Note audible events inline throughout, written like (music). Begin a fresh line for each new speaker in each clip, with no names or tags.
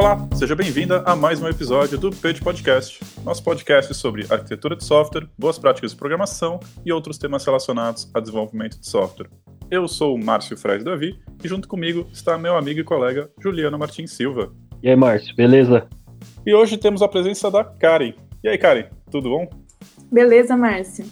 Olá, seja bem-vinda a mais um episódio do Page Podcast, nosso podcast sobre arquitetura de software, boas práticas de programação e outros temas relacionados a desenvolvimento de software. Eu sou o Márcio Fred Davi e junto comigo está meu amigo e colega Juliano Martins Silva.
E aí, Márcio, beleza?
E hoje temos a presença da Karen. E aí, Karen, tudo bom?
Beleza, Márcio.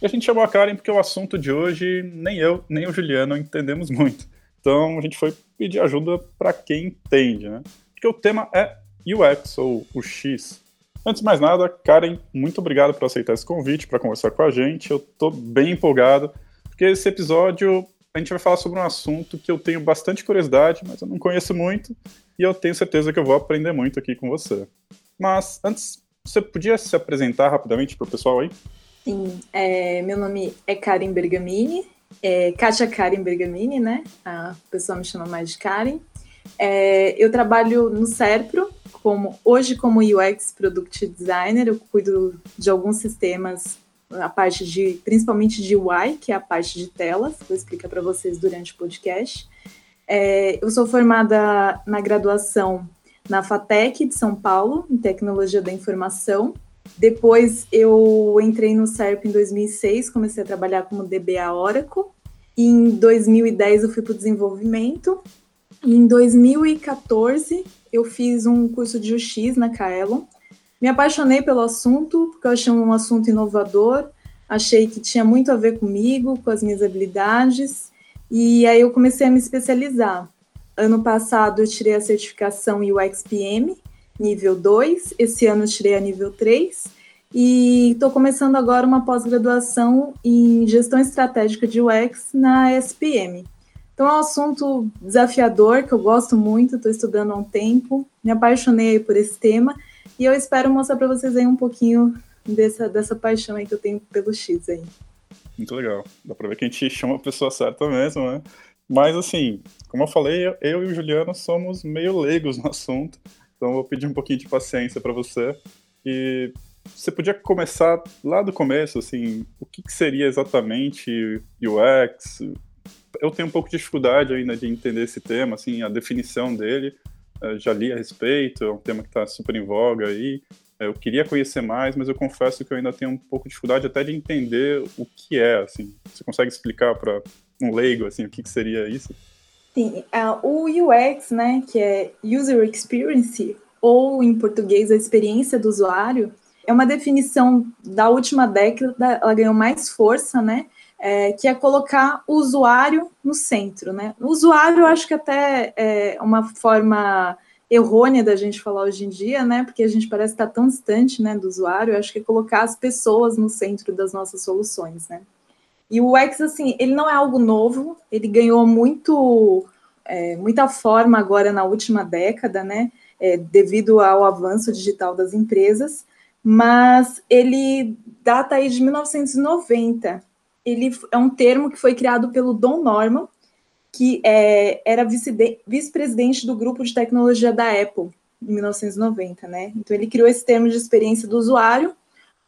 E a gente chamou a Karen porque o assunto de hoje nem eu, nem o Juliano entendemos (laughs) muito. Então a gente foi pedir ajuda para quem entende, né? Porque o tema é UX, ou o X. Antes de mais nada, Karen, muito obrigado por aceitar esse convite para conversar com a gente. Eu estou bem empolgado, porque esse episódio a gente vai falar sobre um assunto que eu tenho bastante curiosidade, mas eu não conheço muito, e eu tenho certeza que eu vou aprender muito aqui com você. Mas antes, você podia se apresentar rapidamente para o pessoal aí?
Sim, é, meu nome é Karen Bergamini, é Kátia Karen Bergamini, né? A pessoa me chama mais de Karen. É, eu trabalho no Serpro, como, hoje como UX Product Designer, eu cuido de alguns sistemas, a parte de, principalmente de UI, que é a parte de telas, vou explicar para vocês durante o podcast. É, eu sou formada na graduação na FATEC de São Paulo, em Tecnologia da Informação. Depois eu entrei no SERP em 2006, comecei a trabalhar como DBA Oracle. E em 2010 eu fui para o desenvolvimento. Em 2014 eu fiz um curso de UX na Kaelon. Me apaixonei pelo assunto, porque eu achei um assunto inovador, achei que tinha muito a ver comigo, com as minhas habilidades, e aí eu comecei a me especializar. Ano passado eu tirei a certificação UXPM, nível 2, esse ano eu tirei a nível 3, e estou começando agora uma pós-graduação em gestão estratégica de UX na SPM. Então é um assunto desafiador que eu gosto muito, estou estudando há um tempo, me apaixonei por esse tema e eu espero mostrar para vocês aí um pouquinho dessa, dessa paixão aí que eu tenho pelo X aí.
Muito legal. Dá para ver que a gente chama a pessoa certa mesmo, né? Mas assim, como eu falei, eu e o Juliano somos meio leigos no assunto, então eu vou pedir um pouquinho de paciência para você. E você podia começar lá do começo, assim, o que, que seria exatamente UX? Eu tenho um pouco de dificuldade ainda de entender esse tema, assim, a definição dele. Eu já li a respeito, é um tema que está super em voga aí. Eu queria conhecer mais, mas eu confesso que eu ainda tenho um pouco de dificuldade até de entender o que é, assim. Você consegue explicar para um leigo, assim, o que, que seria isso?
Sim, uh, o UX, né, que é User Experience, ou em português a experiência do usuário, é uma definição da última década, ela ganhou mais força, né, é, que é colocar o usuário no centro, né. O usuário, eu acho que até é uma forma errônea da gente falar hoje em dia, né, porque a gente parece estar tão distante, né, do usuário, eu acho que é colocar as pessoas no centro das nossas soluções, né. E o UX, assim, ele não é algo novo, ele ganhou muito, é, muita forma agora na última década, né, é, devido ao avanço digital das empresas, mas ele data aí de 1990. Ele é um termo que foi criado pelo Don Norman, que é, era vice-presidente do grupo de tecnologia da Apple, em 1990, né? Então ele criou esse termo de experiência do usuário,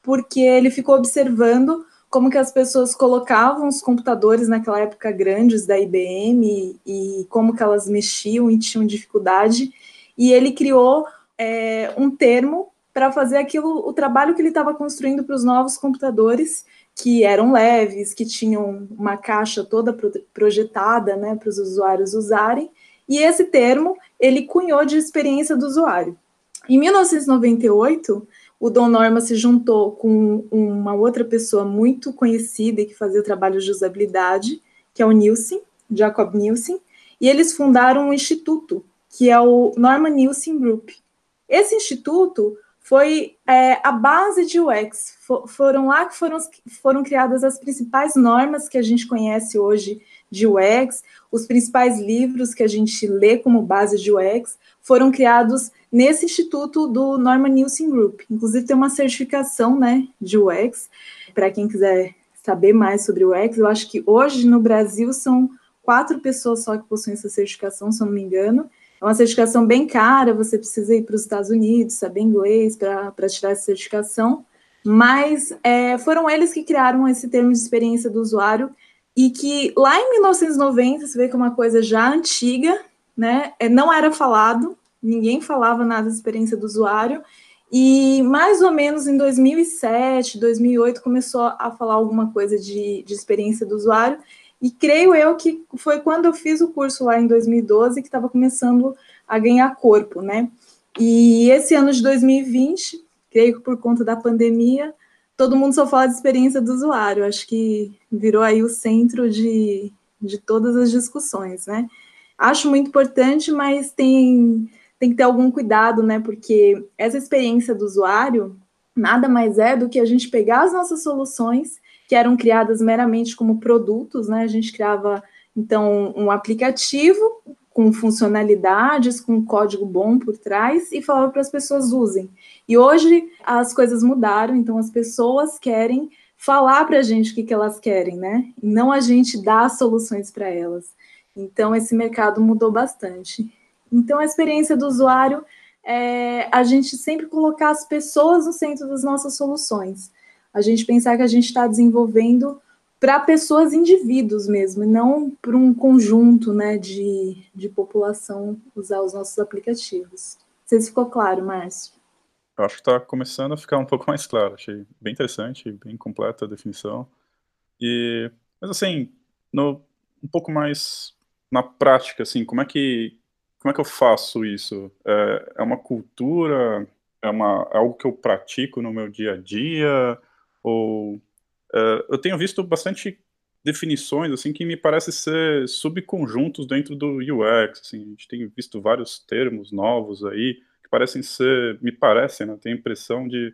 porque ele ficou observando como que as pessoas colocavam os computadores naquela época grandes da IBM e, e como que elas mexiam e tinham dificuldade, e ele criou é, um termo para fazer aquilo, o trabalho que ele estava construindo para os novos computadores, que eram leves, que tinham uma caixa toda projetada né, para os usuários usarem, e esse termo ele cunhou de experiência do usuário. Em 1998, o Don Norma se juntou com uma outra pessoa muito conhecida e que fazia trabalho de usabilidade, que é o Nielsen, Jacob Nielsen, e eles fundaram um instituto, que é o Norman Nielsen Group. Esse instituto foi é, a base de UX. For, foram lá que foram, foram criadas as principais normas que a gente conhece hoje de UX, os principais livros que a gente lê como base de UX foram criados nesse instituto do Norman Nielsen Group. Inclusive tem uma certificação, né, de UX para quem quiser saber mais sobre UX. Eu acho que hoje no Brasil são quatro pessoas só que possuem essa certificação, se eu não me engano. É uma certificação bem cara, você precisa ir para os Estados Unidos, saber inglês para tirar essa certificação. Mas é, foram eles que criaram esse termo de experiência do usuário e que lá em 1990, você vê que é uma coisa já antiga, né, é, não era falado, ninguém falava nada da experiência do usuário, e mais ou menos em 2007, 2008 começou a falar alguma coisa de, de experiência do usuário, e creio eu que foi quando eu fiz o curso lá em 2012 que estava começando a ganhar corpo, né? E esse ano de 2020, creio que por conta da pandemia, todo mundo só fala de experiência do usuário. Acho que virou aí o centro de, de todas as discussões, né? Acho muito importante, mas tem, tem que ter algum cuidado, né? Porque essa experiência do usuário nada mais é do que a gente pegar as nossas soluções que eram criadas meramente como produtos, né? A gente criava então um aplicativo com funcionalidades, com código bom por trás e falava para as pessoas usem. E hoje as coisas mudaram, então as pessoas querem falar para a gente o que, que elas querem, né? E não a gente dar soluções para elas. Então esse mercado mudou bastante. Então a experiência do usuário é a gente sempre colocar as pessoas no centro das nossas soluções. A gente pensar que a gente está desenvolvendo para pessoas, indivíduos mesmo, e não para um conjunto né, de, de população usar os nossos aplicativos. Não sei se ficou claro, Márcio.
Eu acho que está começando a ficar um pouco mais claro. Achei bem interessante, bem completa a definição. E, mas assim, no, um pouco mais na prática, assim, como é que como é que eu faço isso? É, é uma cultura? É, uma, é algo que eu pratico no meu dia a dia? Ou Uh, eu tenho visto bastante definições assim que me parecem ser subconjuntos dentro do UX. Assim, a gente tem visto vários termos novos aí que parecem ser, me parecem, né, tenho a impressão de,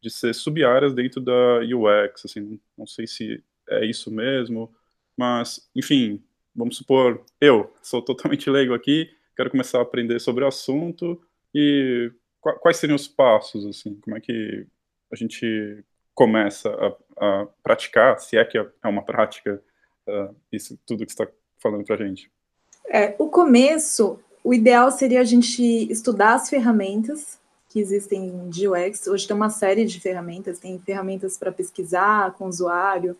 de ser sub-áreas dentro da UX. Assim, não sei se é isso mesmo, mas, enfim, vamos supor, eu sou totalmente leigo aqui, quero começar a aprender sobre o assunto e quais seriam os passos, assim, como é que a gente começa a, a praticar, se é que é uma prática, uh, isso tudo que está falando para a gente?
É, o começo, o ideal seria a gente estudar as ferramentas que existem de UX. Hoje tem uma série de ferramentas, tem ferramentas para pesquisar com o usuário,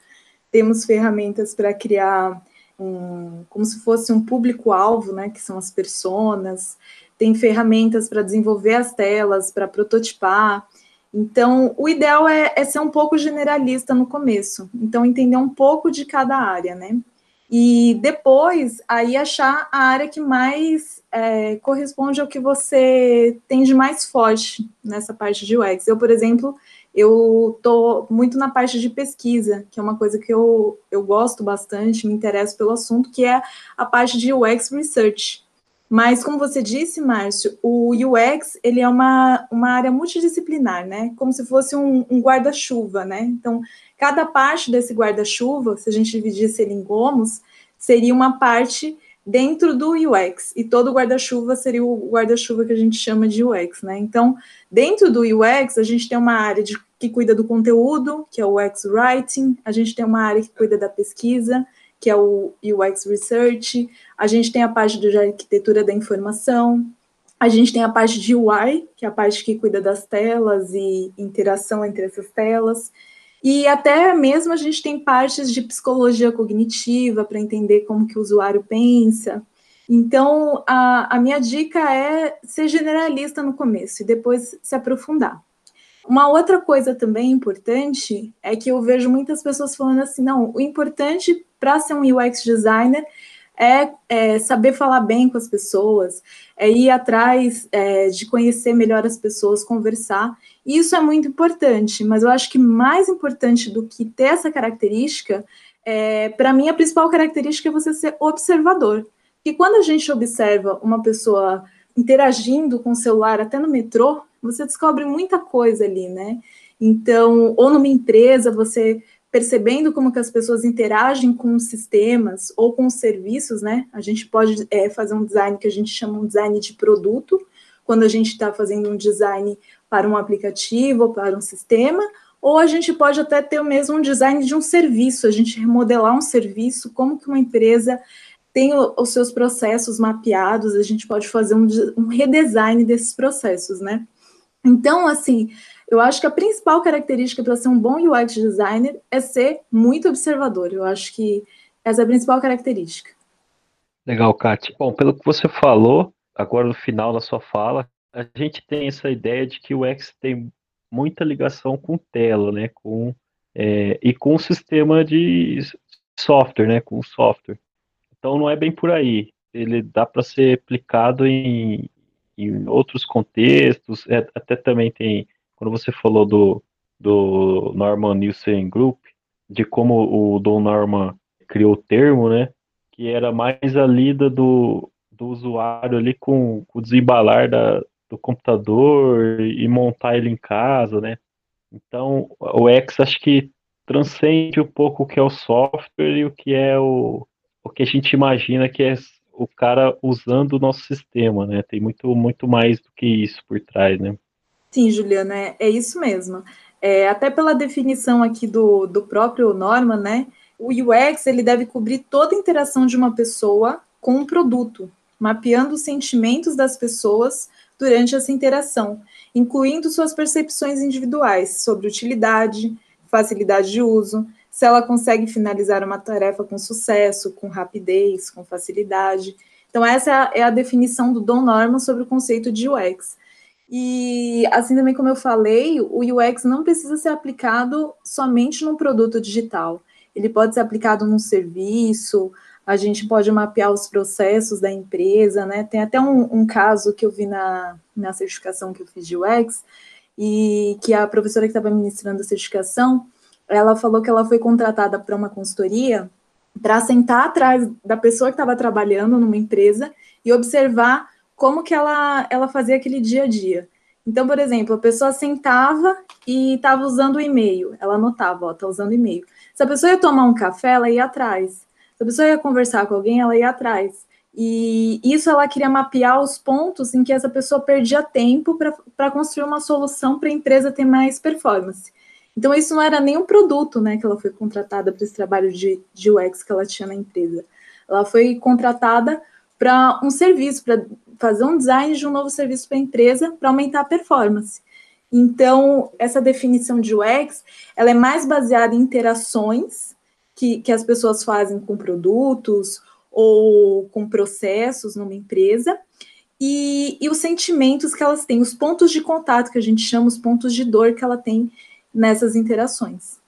temos ferramentas para criar um, como se fosse um público-alvo, né, que são as personas, tem ferramentas para desenvolver as telas, para prototipar. Então, o ideal é, é, ser um pouco generalista no começo. Então, entender um pouco de cada área, né? E depois, aí achar a área que mais é, corresponde ao que você tem de mais forte nessa parte de UX. Eu, por exemplo, eu estou muito na parte de pesquisa, que é uma coisa que eu, eu gosto bastante, me interesso pelo assunto, que é a parte de UX Research. Mas, como você disse, Márcio, o UX ele é uma, uma área multidisciplinar, né? Como se fosse um, um guarda-chuva, né? Então, cada parte desse guarda-chuva, se a gente dividisse ele em gomos, seria uma parte dentro do UX, e todo guarda-chuva seria o guarda-chuva que a gente chama de UX, né? Então, dentro do UX, a gente tem uma área de, que cuida do conteúdo, que é o UX Writing, a gente tem uma área que cuida da pesquisa, que é o UX Research, a gente tem a parte de arquitetura da informação, a gente tem a parte de UI, que é a parte que cuida das telas e interação entre essas telas, e até mesmo a gente tem partes de psicologia cognitiva para entender como que o usuário pensa. Então, a, a minha dica é ser generalista no começo e depois se aprofundar. Uma outra coisa também importante é que eu vejo muitas pessoas falando assim: não, o importante para ser um UX designer é, é, saber falar bem com as pessoas, é ir atrás é, de conhecer melhor as pessoas, conversar. E isso é muito importante, mas eu acho que mais importante do que ter essa característica, é, para mim, a principal característica é você ser observador. E quando a gente observa uma pessoa interagindo com o celular até no metrô, você descobre muita coisa ali, né? Então, ou numa empresa, você percebendo como que as pessoas interagem com os sistemas ou com os serviços, né? A gente pode é, fazer um design que a gente chama um design de produto, quando a gente está fazendo um design para um aplicativo ou para um sistema, ou a gente pode até ter mesmo um design de um serviço, a gente remodelar um serviço, como que uma empresa tem os seus processos mapeados, a gente pode fazer um, um redesign desses processos, né? Então, assim, eu acho que a principal característica para ser um bom UX designer é ser muito observador. Eu acho que essa é a principal característica.
Legal, Kátia. Bom, pelo que você falou, agora no final da sua fala, a gente tem essa ideia de que o X tem muita ligação com tela, né? Com, é, e com o sistema de software, né? Com o software. Então não é bem por aí. Ele dá para ser aplicado em, em outros contextos. É, até também tem, quando você falou do, do Norman Nielsen Group, de como o Don Norman criou o termo, né? Que era mais a lida do, do usuário ali com, com o desembalar da, do computador e montar ele em casa, né? Então, o X acho que transcende um pouco o que é o software e o que é o, o que a gente imagina que é o cara usando o nosso sistema, né? Tem muito, muito mais do que isso por trás, né?
Sim, Juliana, é, é isso mesmo. É, até pela definição aqui do, do próprio Norman, né? O UX ele deve cobrir toda a interação de uma pessoa com um produto, mapeando os sentimentos das pessoas durante essa interação, incluindo suas percepções individuais sobre utilidade, facilidade de uso, se ela consegue finalizar uma tarefa com sucesso, com rapidez, com facilidade. Então, essa é a, é a definição do Don Norman sobre o conceito de UX. E, assim também como eu falei, o UX não precisa ser aplicado somente num produto digital. Ele pode ser aplicado num serviço, a gente pode mapear os processos da empresa, né? Tem até um, um, caso que eu vi na, na certificação que eu fiz de UX, e que a professora que estava ministrando a certificação, ela falou que ela foi contratada para uma consultoria para sentar atrás da pessoa que estava trabalhando numa empresa e observar como que ela, ela fazia aquele dia a dia. Então, por exemplo, a pessoa sentava e estava usando o e-mail, ela anotava, ó, está usando e-mail. Se a pessoa ia tomar um café, ela ia atrás. Se a pessoa ia conversar com alguém, ela ia atrás. E isso ela queria mapear os pontos em que essa pessoa perdia tempo para construir uma solução para a empresa ter mais performance. Então, isso não era nem um produto né, que ela foi contratada para esse trabalho de, de UX que ela tinha na empresa. Ela foi contratada para um serviço, para fazer um design de um novo serviço para a empresa para aumentar a performance. Então, essa definição de UX, ela é mais baseada em interações que, que as pessoas fazem com produtos ou com processos numa empresa, e, e, os sentimentos que elas têm, os pontos de contato que a gente chama, os pontos de dor que ela tem nessas interações.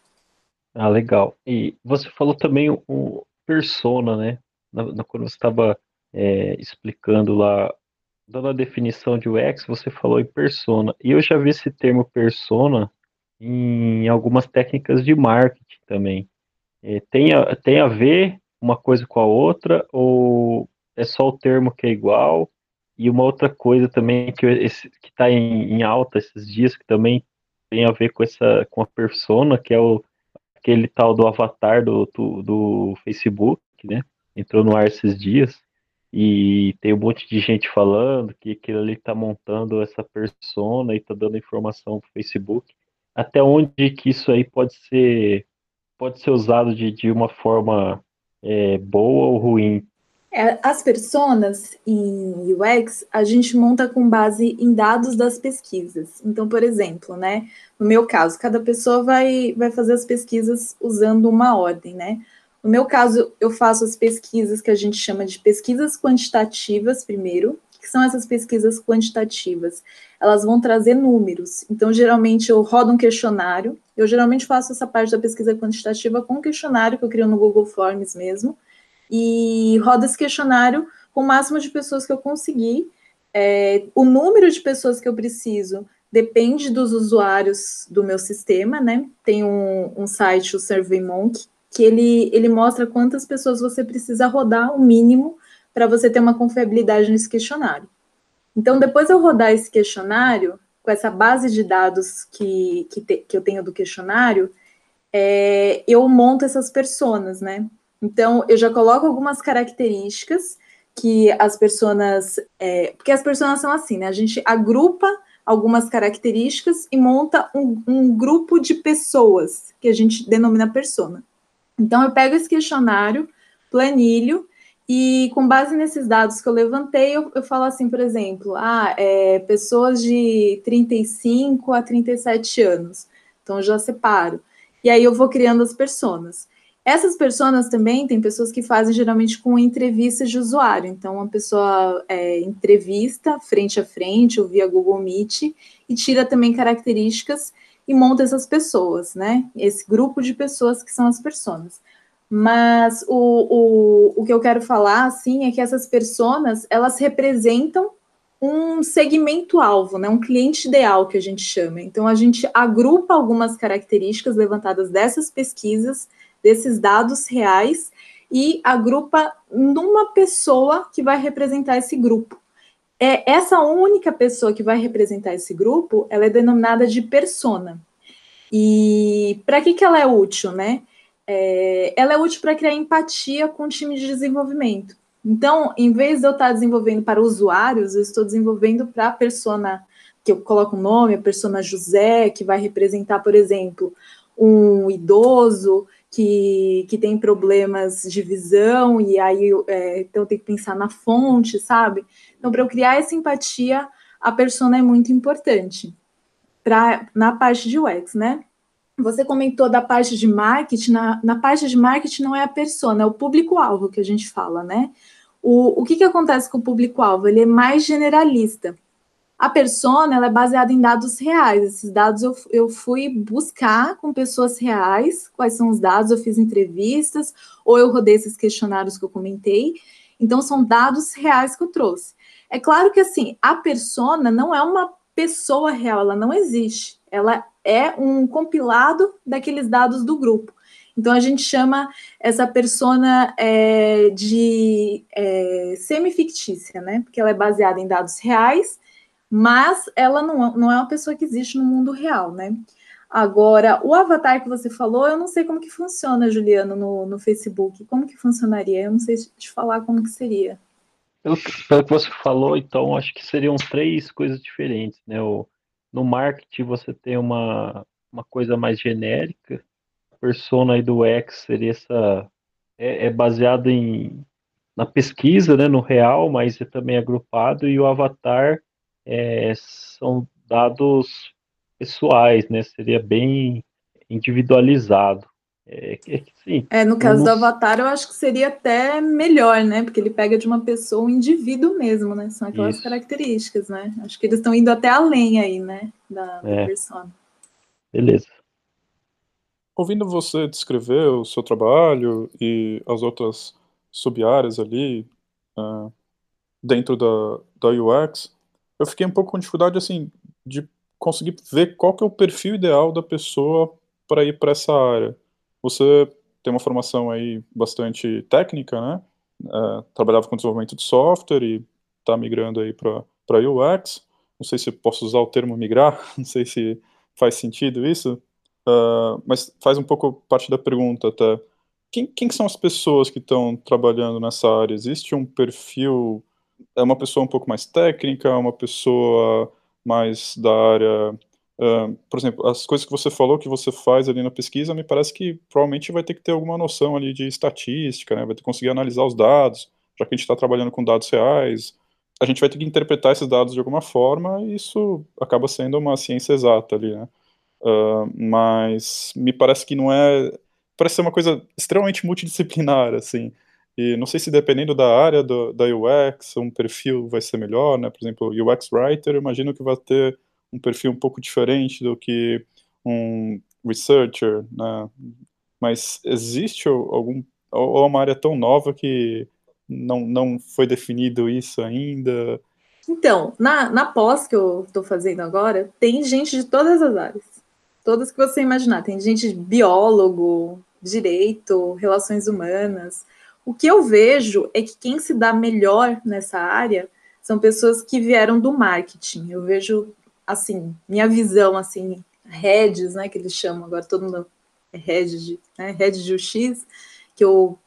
Ah, legal. E você falou também o persona, né? Na, quando você estava é, explicando lá, dando a definição de UX, você falou em persona. E eu já vi esse termo persona em algumas técnicas de marketing também. É, tem, a, tem a ver uma coisa com a outra, ou é só o termo que é igual? E uma outra coisa também que está em, em alta esses dias, que também tem a ver com essa com a persona, que é o aquele tal do avatar do, do, do Facebook, né? Entrou no ar esses dias e tem um monte de gente falando que aquilo ali está montando essa persona e está dando informação para o Facebook. Até onde que isso aí pode ser pode ser usado de, de uma forma é, boa ou ruim?
É, as personas em UX a gente monta com base em dados das pesquisas. Então, por exemplo, né, no meu caso, cada pessoa vai, vai fazer as pesquisas usando uma ordem, né? No meu caso, eu faço as pesquisas que a gente chama de pesquisas quantitativas primeiro, que são essas pesquisas quantitativas? Elas vão trazer números. Então, geralmente, eu rodo um questionário. Eu geralmente faço essa parte da pesquisa quantitativa com um questionário que eu crio no Google Forms mesmo. E rodo esse questionário com o máximo de pessoas que eu conseguir. É, o número de pessoas que eu preciso depende dos usuários do meu sistema, né? Tem um, um site, o SurveyMonkey, que ele, ele mostra quantas pessoas você precisa rodar o mínimo para você ter uma confiabilidade nesse questionário. Então, depois eu rodar esse questionário, com essa base de dados que, que, te, que eu tenho do questionário, é, eu monto essas personas, né? Então, eu já coloco algumas características que as pessoas. É, porque as pessoas são assim, né? A gente agrupa algumas características e monta um, um grupo de pessoas, que a gente denomina persona. Então, eu pego esse questionário, planilho, e com base nesses dados que eu levantei, eu, eu falo assim, por exemplo, ah, é, pessoas de 35 a 37 anos. Então, já separo. E aí eu vou criando as personas. Essas pessoas também tem pessoas que fazem geralmente com entrevistas de usuário. Então, uma pessoa é, entrevista frente a frente ou via Google Meet e tira também características e monta essas pessoas, né? Esse grupo de pessoas que são as pessoas. Mas o, o, o que eu quero falar, assim, é que essas pessoas, elas representam um segmento-alvo, né? Um cliente ideal, que a gente chama. Então, a gente agrupa algumas características levantadas dessas pesquisas desses dados reais e agrupa numa pessoa que vai representar esse grupo. É essa única pessoa que vai representar esse grupo, ela é denominada de persona. E para que, que ela é útil, né? É, ela é útil para criar empatia com o time de desenvolvimento. Então, em vez de eu estar desenvolvendo para usuários, eu estou desenvolvendo para a persona que eu coloco o nome, a persona José, que vai representar, por exemplo, um idoso que, que tem problemas de visão, e aí é, então tem que pensar na fonte, sabe? Então, para eu criar essa empatia, a persona é muito importante pra, na parte de UX, né? Você comentou da parte de marketing, na, na parte de marketing não é a persona, é o público-alvo que a gente fala, né? O, o que, que acontece com o público-alvo? Ele é mais generalista. A persona ela é baseada em dados reais. Esses dados eu, eu fui buscar com pessoas reais quais são os dados, eu fiz entrevistas, ou eu rodei esses questionários que eu comentei. Então, são dados reais que eu trouxe. É claro que assim, a persona não é uma pessoa real, ela não existe. Ela é um compilado daqueles dados do grupo. Então a gente chama essa persona é, de é, semi-fictícia, né? Porque ela é baseada em dados reais mas ela não, não é uma pessoa que existe no mundo real, né? Agora, o avatar que você falou, eu não sei como que funciona, Juliano, no, no Facebook. Como que funcionaria? Eu não sei te falar como que seria.
Pelo, pelo que você falou, então, acho que seriam três coisas diferentes, né? O, no marketing você tem uma, uma coisa mais genérica, a persona aí do X seria essa... É, é baseado em, na pesquisa, né, no real, mas é também agrupado, e o avatar é, são dados pessoais, né? Seria bem individualizado.
É, é, sim, é, no caso do Avatar, eu acho que seria até melhor, né? Porque ele pega de uma pessoa um indivíduo mesmo, né? São aquelas Isso. características, né? Acho que eles estão indo até além aí, né? Da, da é. persona.
Beleza.
Ouvindo você descrever o seu trabalho e as outras sub-áreas ali uh, dentro da, da UX, eu fiquei um pouco com dificuldade, assim, de conseguir ver qual que é o perfil ideal da pessoa para ir para essa área. Você tem uma formação aí bastante técnica, né? É, trabalhava com desenvolvimento de software e está migrando aí para UX. Não sei se posso usar o termo migrar, (laughs) não sei se faz sentido isso, uh, mas faz um pouco parte da pergunta até. Quem, quem são as pessoas que estão trabalhando nessa área? Existe um perfil é uma pessoa um pouco mais técnica, uma pessoa mais da área. Uh, por exemplo, as coisas que você falou que você faz ali na pesquisa, me parece que provavelmente vai ter que ter alguma noção ali de estatística, né? Vai ter que conseguir analisar os dados, já que a gente está trabalhando com dados reais. A gente vai ter que interpretar esses dados de alguma forma, e isso acaba sendo uma ciência exata ali, né? Uh, mas me parece que não é. Parece ser uma coisa extremamente multidisciplinar, assim. E não sei se dependendo da área do, da UX, um perfil vai ser melhor, né? Por exemplo, UX Writer, eu imagino que vai ter um perfil um pouco diferente do que um researcher, né? Mas existe algum ou é uma área tão nova que não, não foi definido isso ainda?
Então, na, na pós que eu estou fazendo agora, tem gente de todas as áreas. Todas que você imaginar. Tem gente de biólogo, direito, relações humanas, o que eu vejo é que quem se dá melhor nessa área são pessoas que vieram do marketing. Eu vejo, assim, minha visão, assim, redes, né, que eles chamam agora, todo mundo é head de, né, head de UX, que eu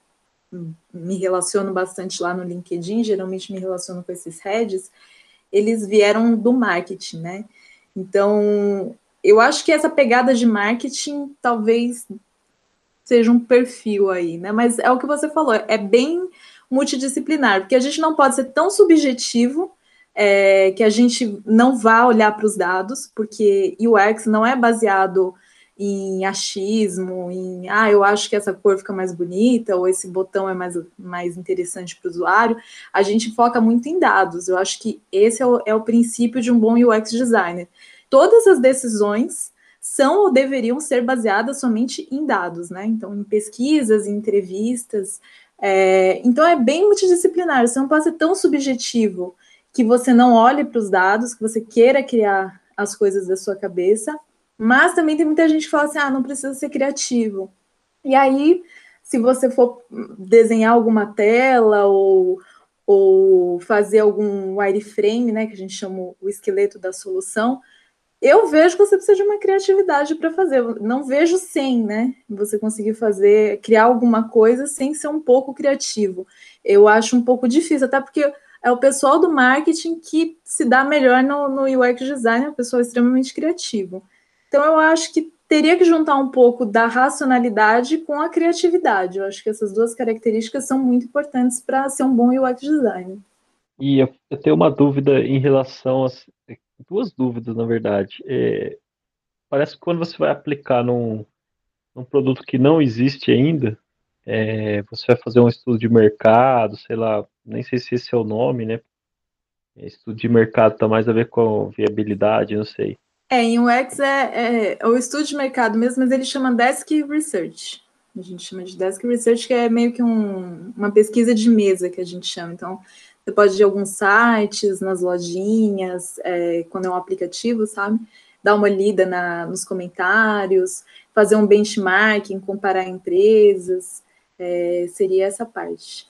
me relaciono bastante lá no LinkedIn, geralmente me relaciono com esses heads, eles vieram do marketing, né? Então, eu acho que essa pegada de marketing talvez seja um perfil aí, né? Mas é o que você falou, é bem multidisciplinar, porque a gente não pode ser tão subjetivo é, que a gente não vá olhar para os dados, porque UX não é baseado em achismo, em ah, eu acho que essa cor fica mais bonita, ou esse botão é mais, mais interessante para o usuário, a gente foca muito em dados. Eu acho que esse é o, é o princípio de um bom UX designer. Todas as decisões são ou deveriam ser baseadas somente em dados, né? Então, em pesquisas, em entrevistas. É, então, é bem multidisciplinar. Você não pode ser tão subjetivo que você não olhe para os dados, que você queira criar as coisas da sua cabeça, mas também tem muita gente que fala assim: ah, não precisa ser criativo. E aí, se você for desenhar alguma tela ou, ou fazer algum wireframe, né, que a gente chama o esqueleto da solução, eu vejo que você precisa de uma criatividade para fazer. Não vejo sem, né? Você conseguir fazer, criar alguma coisa sem ser um pouco criativo. Eu acho um pouco difícil, até porque é o pessoal do marketing que se dá melhor no, no UX design, é um pessoal extremamente criativo. Então, eu acho que teria que juntar um pouco da racionalidade com a criatividade. Eu acho que essas duas características são muito importantes para ser um bom UX designer.
E eu, eu, tenho uma dúvida em relação a duas dúvidas, na verdade. É, parece que quando você vai aplicar num, num produto que não existe ainda, é, você vai fazer um estudo de mercado, sei lá, nem sei se esse é o nome, né? Estudo de mercado está mais a ver com viabilidade, não sei.
É, em UX é, é, é, o estudo de mercado mesmo, mas ele chama Desk Research. A gente chama de Desk Research, que é meio que um, uma pesquisa de mesa que a gente chama. Então, você pode ir a alguns sites, nas lojinhas, é, quando é um aplicativo, sabe? Dar uma lida na, nos comentários, fazer um benchmarking, comparar empresas. É, seria essa parte.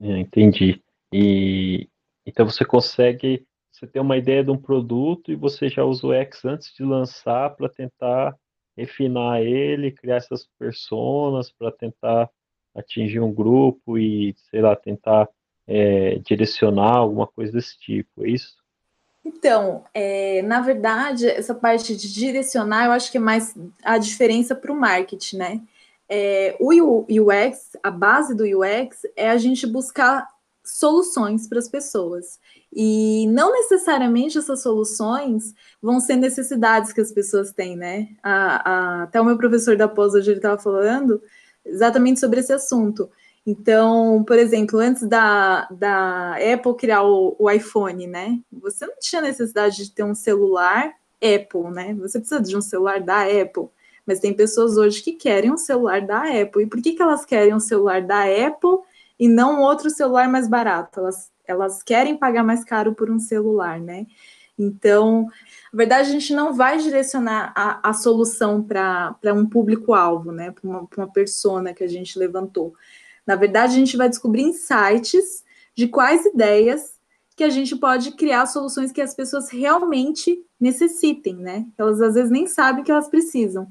É, entendi. E então você consegue você tem uma ideia de um produto e você já usa o X antes de lançar para tentar refinar ele, criar essas personas para tentar atingir um grupo e, sei lá, tentar é, direcionar alguma coisa desse tipo, é isso?
Então, é, na verdade, essa parte de direcionar, eu acho que é mais a diferença para o marketing, né? É, o UX, a base do UX é a gente buscar soluções para as pessoas. E não necessariamente essas soluções vão ser necessidades que as pessoas têm, né? A, a, até o meu professor da pós hoje ele estava falando exatamente sobre esse assunto. Então, por exemplo, antes da, da Apple criar o, o iPhone, né? Você não tinha necessidade de ter um celular Apple, né? Você precisa de um celular da Apple. Mas tem pessoas hoje que querem um celular da Apple. E por que, que elas querem um celular da Apple e não outro celular mais barato. Elas, elas querem pagar mais caro por um celular, né? Então, na verdade, a gente não vai direcionar a, a solução para um público-alvo, né? Para uma, uma persona que a gente levantou. Na verdade, a gente vai descobrir insights de quais ideias que a gente pode criar soluções que as pessoas realmente necessitem, né? Elas às vezes nem sabem que elas precisam.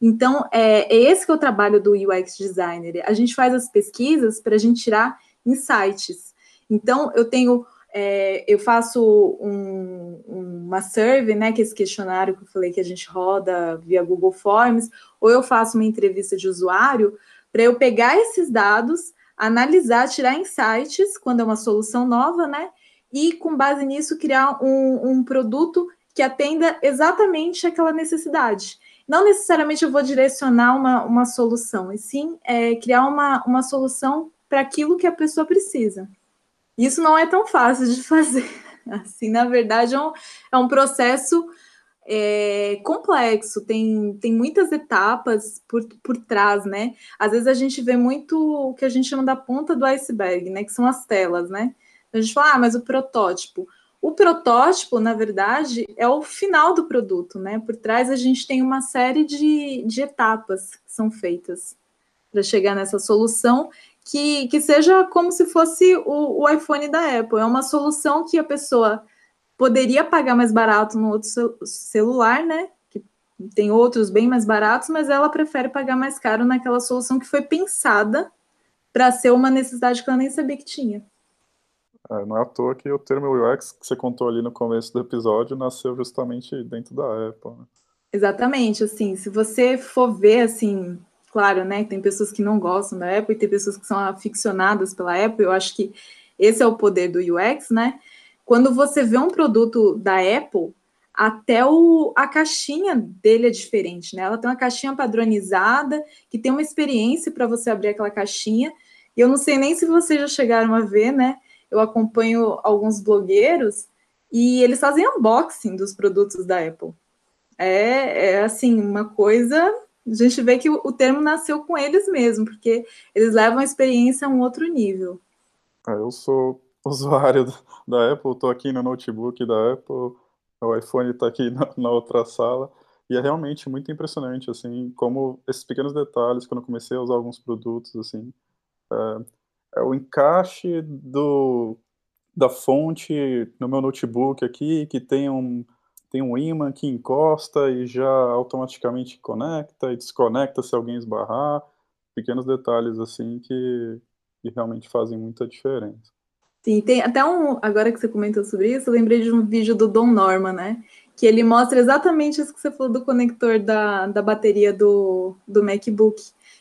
Então, é, é esse que é o trabalho do UX designer. A gente faz as pesquisas para a gente tirar insights. Então, eu tenho, é, eu faço um, uma survey, né, que é esse questionário que eu falei que a gente roda via Google Forms, ou eu faço uma entrevista de usuário para eu pegar esses dados, analisar, tirar insights quando é uma solução nova, né, e com base nisso criar um, um produto que atenda exatamente aquela necessidade não necessariamente eu vou direcionar uma, uma solução, e sim é, criar uma, uma solução para aquilo que a pessoa precisa. Isso não é tão fácil de (laughs) fazer. Assim, na verdade, é um, é um processo é, complexo, tem, tem muitas etapas por, por trás, né? Às vezes a gente vê muito o que a gente chama da ponta do iceberg, né? Que são as telas, né? A gente fala, ah, mas o protótipo. O protótipo, na verdade, é o final do produto, né? Por trás a gente tem uma série de, de etapas que são feitas para chegar nessa solução que, que seja como se fosse o, o, iPhone da Apple. É uma solução que a pessoa poderia pagar mais barato no outro celular, né? Que tem outros bem mais baratos, mas ela prefere pagar mais caro naquela solução que foi pensada para ser uma necessidade que ela nem sabia que tinha.
É, não é à toa que o termo UX que você contou ali no começo do episódio nasceu justamente dentro da Apple. Né?
Exatamente, assim, se você for ver, assim, claro, né, tem pessoas que não gostam da Apple e tem pessoas que são aficionadas pela Apple, eu acho que esse é o poder do UX, né? Quando você vê um produto da Apple, até o, a caixinha dele é diferente, né? Ela tem uma caixinha padronizada, que tem uma experiência para você abrir aquela caixinha. E eu não sei nem se vocês já chegaram a ver, né? Eu acompanho alguns blogueiros e eles fazem unboxing dos produtos da Apple. É, é assim, uma coisa. A gente vê que o, o termo nasceu com eles mesmo, porque eles levam a experiência a um outro nível.
É, eu sou (laughs) usuário da Apple, estou aqui no notebook da Apple o iPhone está aqui (laughs) na, na, outra sala. E é realmente muito impressionante, assim, como esses pequenos detalhes, quando eu comecei a usar alguns produtos, assim, é, é o encaixe do, da fonte no meu notebook aqui, que tem um, tem um imã que encosta e já automaticamente conecta e desconecta se alguém esbarrar. Pequenos detalhes, assim, que, que realmente fazem muita diferença.
Sim, tem até um. Agora que você comentou sobre isso, lembrei de um vídeo do Dom Norman, né? Que ele mostra exatamente isso que você falou do conector da, da bateria do, do MacBook.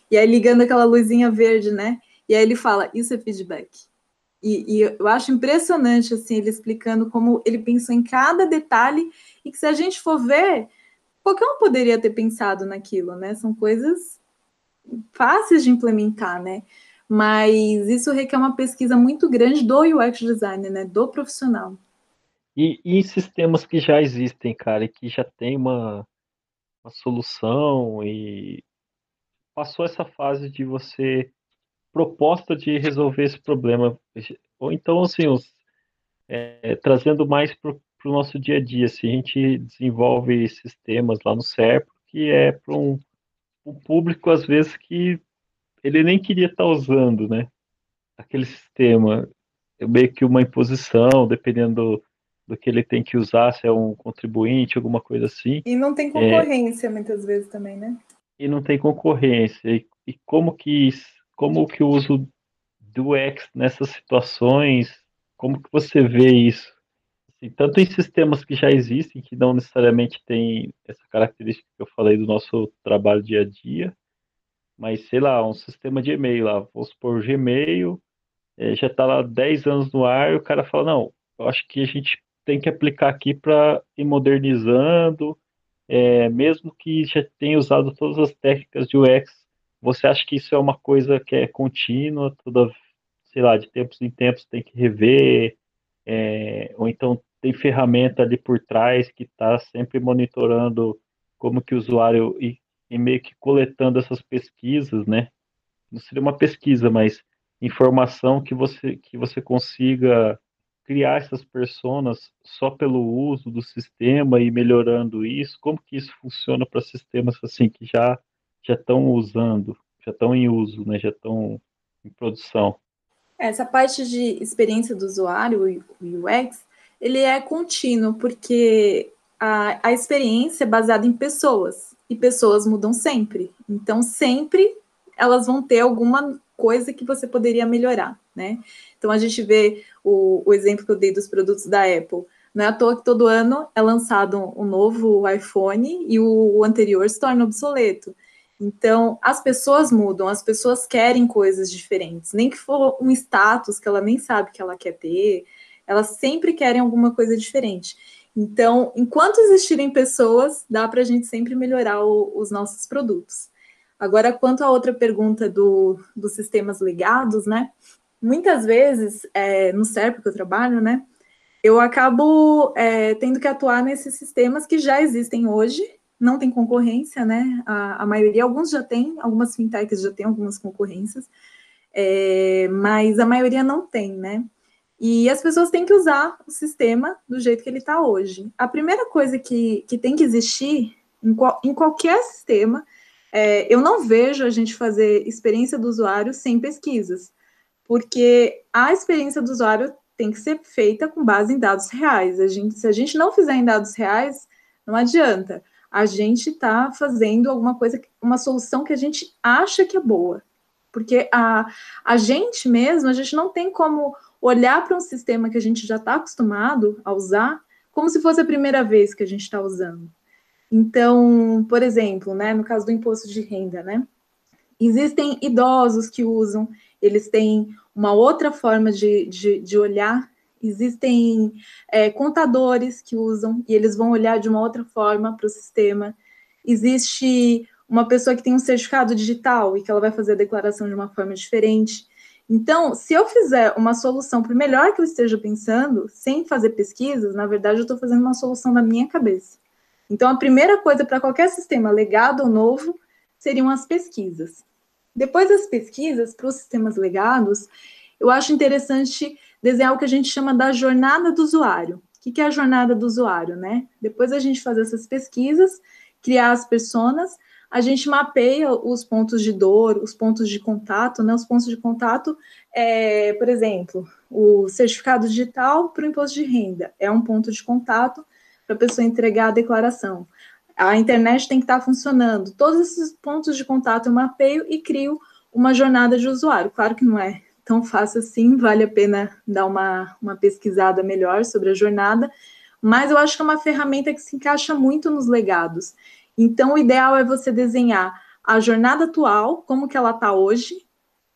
E aí ligando aquela luzinha verde, né? E aí ele fala, isso é feedback. E, e, eu acho impressionante, assim, ele explicando como ele pensou em cada detalhe e que se a gente for ver, qualquer um poderia ter pensado naquilo, né? São coisas fáceis de implementar, né? mas isso requer uma pesquisa muito grande do UX designer, né, do profissional.
E, em sistemas que já existem, cara, e que já tem uma, uma solução e passou essa fase de você proposta de resolver esse problema, ou então assim, os, é, trazendo mais para o nosso dia a dia, se assim, a gente desenvolve sistemas lá no CERP, que é para um, um público às vezes que ele nem queria estar tá usando, né? Aquele sistema, é meio que uma imposição, dependendo do, do, que ele tem que usar, se é um contribuinte, alguma coisa assim.
E não tem concorrência é, muitas vezes também, né?
E não tem concorrência. E, e como que como que o uso do X nessas situações, como que você vê isso? Assim, tanto em sistemas que já existem, que não necessariamente tem essa característica que eu falei do nosso trabalho dia a dia, mas sei lá, um sistema de e-mail lá, vou supor Gmail, é, já está lá 10 anos no ar, e o cara fala, não, eu acho que a gente tem que aplicar aqui para ir modernizando, é, mesmo que já tenha usado todas as técnicas de UX, você acha que isso é uma coisa que é contínua, toda, sei lá, de tempos em tempos tem que rever, é, ou então tem ferramenta ali por trás que está sempre monitorando como que o usuário e e meio que coletando essas pesquisas, né? Não seria uma pesquisa, mas informação que você que você consiga criar essas pessoas só pelo uso do sistema e melhorando isso. Como que isso funciona para sistemas assim que já já estão usando, já estão em uso, né? Já estão em produção.
Essa parte de experiência do usuário, o UX, ele é contínuo, porque a, a experiência é baseada em pessoas e pessoas mudam sempre. Então, sempre elas vão ter alguma coisa que você poderia melhorar, né? Então, a gente vê o, o exemplo que eu dei dos produtos da Apple. Não é à toa que todo ano é lançado um novo iPhone e o, o anterior se torna obsoleto. Então, as pessoas mudam, as pessoas querem coisas diferentes, nem que for um status que ela nem sabe que ela quer ter, elas sempre querem alguma coisa diferente. Então, enquanto existirem pessoas, dá para a gente sempre melhorar o, os nossos produtos. Agora, quanto à outra pergunta do, dos sistemas ligados, né? Muitas vezes, é, no SERP que eu trabalho, né? Eu acabo é, tendo que atuar nesses sistemas que já existem hoje, não tem concorrência, né? A, a maioria, alguns já tem, algumas fintechs já têm algumas concorrências, é, mas a maioria não tem, né? E as pessoas têm que usar o sistema do jeito que ele está hoje. A primeira coisa que, que tem que existir em, qual, em qualquer sistema, é, eu não vejo a gente fazer experiência do usuário sem pesquisas, porque a experiência do usuário tem que ser feita com base em dados reais. A gente, se a gente não fizer em dados reais, não adianta. A gente está fazendo alguma coisa, uma solução que a gente acha que é boa. Porque a, a gente mesmo, a gente não tem como olhar para um sistema que a gente já está acostumado a usar como se fosse a primeira vez que a gente está usando. Então, por exemplo, né, no caso do imposto de renda, né, existem idosos que usam, eles têm uma outra forma de, de, de olhar existem é, contadores que usam e eles vão olhar de uma outra forma para o sistema. Existe uma pessoa que tem um certificado digital e que ela vai fazer a declaração de uma forma diferente. Então, se eu fizer uma solução, por melhor que eu esteja pensando, sem fazer pesquisas, na verdade eu estou fazendo uma solução na minha cabeça. Então, a primeira coisa para qualquer sistema legado ou novo seriam as pesquisas. Depois das pesquisas, para os sistemas legados, eu acho interessante desenhar o que a gente chama da jornada do usuário. O que é a jornada do usuário, né? Depois a gente fazer essas pesquisas, criar as personas, a gente mapeia os pontos de dor, os pontos de contato, né? Os pontos de contato, é, por exemplo, o certificado digital para o imposto de renda é um ponto de contato para a pessoa entregar a declaração. A internet tem que estar funcionando. Todos esses pontos de contato eu mapeio e crio uma jornada de usuário. Claro que não é tão fácil assim, vale a pena dar uma, uma pesquisada melhor sobre a jornada, mas eu acho que é uma ferramenta que se encaixa muito nos legados. Então, o ideal é você desenhar a jornada atual, como que ela está hoje,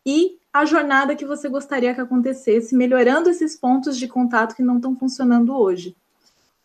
e a jornada que você gostaria que acontecesse, melhorando esses pontos de contato que não estão funcionando hoje.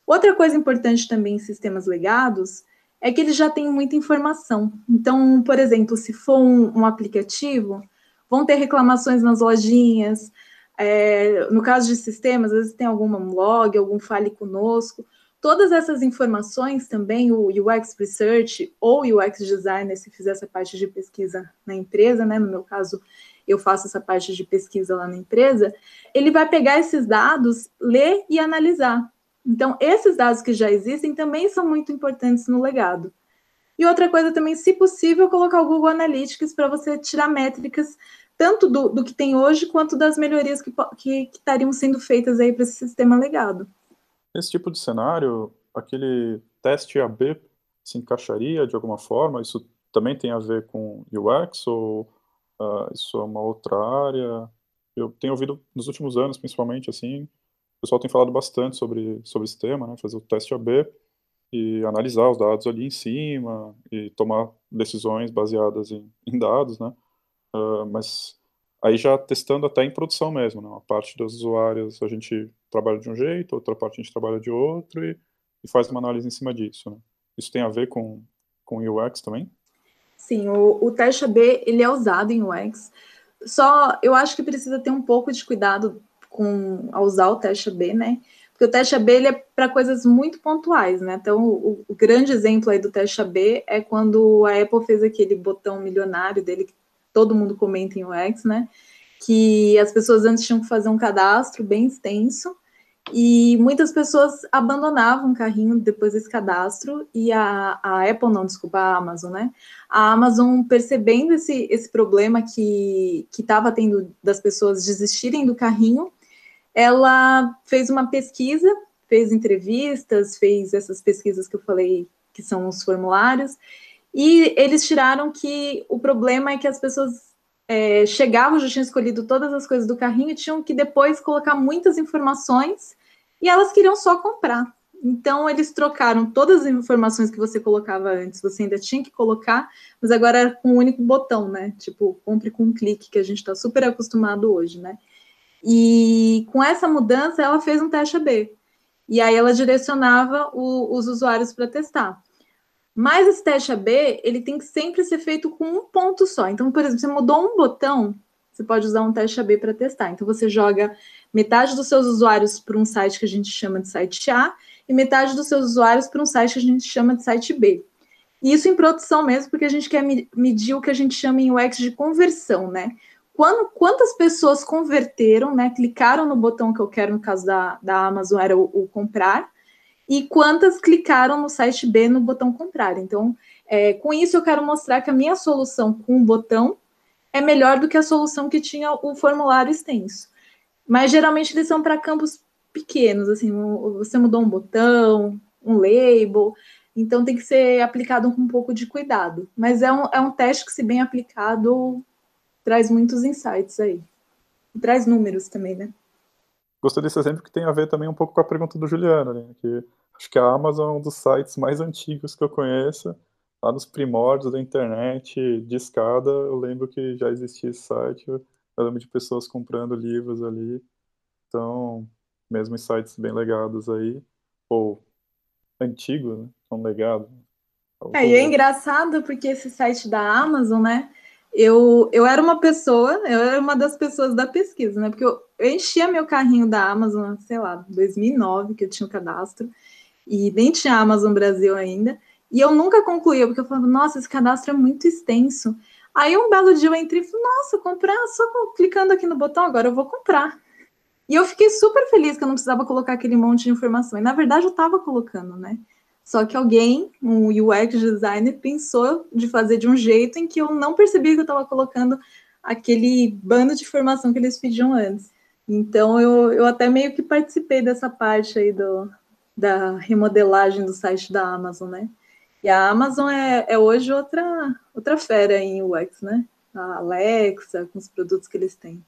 Outra coisa importante também em sistemas legados é que eles já têm muita informação. Então, por exemplo, se for um, um aplicativo, vão ter reclamações nas lojinhas. É, no caso de sistemas, às vezes tem algum log, algum fale conosco. Todas essas informações também, o UX Research ou UX Designer, se fizer essa parte de pesquisa na empresa, né? No meu caso, eu faço essa parte de pesquisa lá na empresa, ele vai pegar esses dados, ler e analisar. Então, esses dados que já existem também são muito importantes no legado. E outra coisa também, se possível, colocar o Google Analytics para você tirar métricas tanto do, do, que tem hoje quanto das melhorias que, que, que estariam sendo feitas aí para esse sistema legado.
Nesse tipo de cenário, aquele teste AB se encaixaria de alguma forma? Isso também tem a ver com UX ou uh, isso é uma outra área? Eu tenho ouvido nos últimos anos, principalmente, assim, o pessoal tem falado bastante sobre, sobre esse tema, né, fazer o teste AB e analisar os dados ali em cima e tomar decisões baseadas em, em dados, né? Uh, mas aí já testando até em produção mesmo, né? Uma parte dos usuários a gente trabalha de um jeito, outra parte a gente trabalha de outro e, e faz uma análise em cima disso, né? Isso tem a ver com, com UX também?
Sim, o, o teste AB, ele é usado em UX, só eu acho que precisa ter um pouco de cuidado com a usar o teste AB, né? Porque o teste AB é para coisas muito pontuais, né? Então, o, o, grande exemplo aí do teste AB é quando a Apple fez aquele botão milionário dele, que todo mundo comenta em UX, né? Que as pessoas antes tinham que fazer um cadastro bem extenso, e muitas pessoas abandonavam o carrinho depois desse cadastro, e a, a Apple, não, desculpa, a Amazon, né? A Amazon, percebendo esse, esse problema que estava tendo das pessoas desistirem do carrinho, ela fez uma pesquisa, fez entrevistas, fez essas pesquisas que eu falei, que são os formulários, e eles tiraram que o problema é que as pessoas é, chegavam, já tinham escolhido todas as coisas do carrinho, tinham que depois colocar muitas informações e elas queriam só comprar. Então, eles trocaram todas as informações que você colocava antes, você ainda tinha que colocar, mas agora com um único botão, né? Tipo, compre com um clique, que a gente está super acostumado hoje, né? E com essa mudança, ela fez um teste AB. E aí ela direcionava o, os usuários para testar. Mas esse teste AB, ele tem que sempre ser feito com um ponto só. Então, por exemplo, você mudou um botão, você pode usar um teste AB para testar. Então, você joga metade dos seus usuários para um site que a gente chama de site A e metade dos seus usuários para um site que a gente chama de site B. E isso em produção mesmo, porque a gente quer medir o que a gente chama em UX de conversão, né? Quando, quantas pessoas converteram, né? Clicaram no botão que eu quero, no caso da, da Amazon, era o, o comprar, e quantas clicaram no site B no botão comprar. Então, é, com isso, eu quero mostrar que a minha solução com um botão é melhor do que a solução que tinha o formulário extenso. Mas geralmente eles são para campos pequenos, assim, você mudou um botão, um label, então tem que ser aplicado com um pouco de cuidado. Mas é um, é um teste que, se bem aplicado, traz muitos insights aí. E traz números também, né?
Gostei desse exemplo que tem a ver também um pouco com a pergunta do Juliano, né? Que acho que a Amazon é um dos sites mais antigos que eu conheço lá nos primórdios da internet, de escada, eu lembro que já existia esse site, eu lembro de pessoas comprando livros ali. Então, mesmo em sites bem legados aí, ou antigos, né? São legados.
É, e é engraçado porque esse site da Amazon, né? Eu, eu era uma pessoa, eu era uma das pessoas da pesquisa, né? Porque eu, eu enchia meu carrinho da Amazon, sei lá, 2009, que eu tinha o cadastro, e nem tinha Amazon Brasil ainda, e eu nunca concluía, porque eu falava, nossa, esse cadastro é muito extenso. Aí um belo dia eu entrei e falei, nossa, comprar, só clicando aqui no botão, agora eu vou comprar. E eu fiquei super feliz que eu não precisava colocar aquele monte de informação. E na verdade eu estava colocando, né? Só que alguém, um UX designer, pensou de fazer de um jeito em que eu não percebia que eu estava colocando aquele bando de informação que eles pediam antes. Então eu, eu até meio que participei dessa parte aí do, da remodelagem do site da Amazon, né? E a Amazon é, é hoje outra, outra fera em UX, né? A Alexa, com os produtos que eles têm.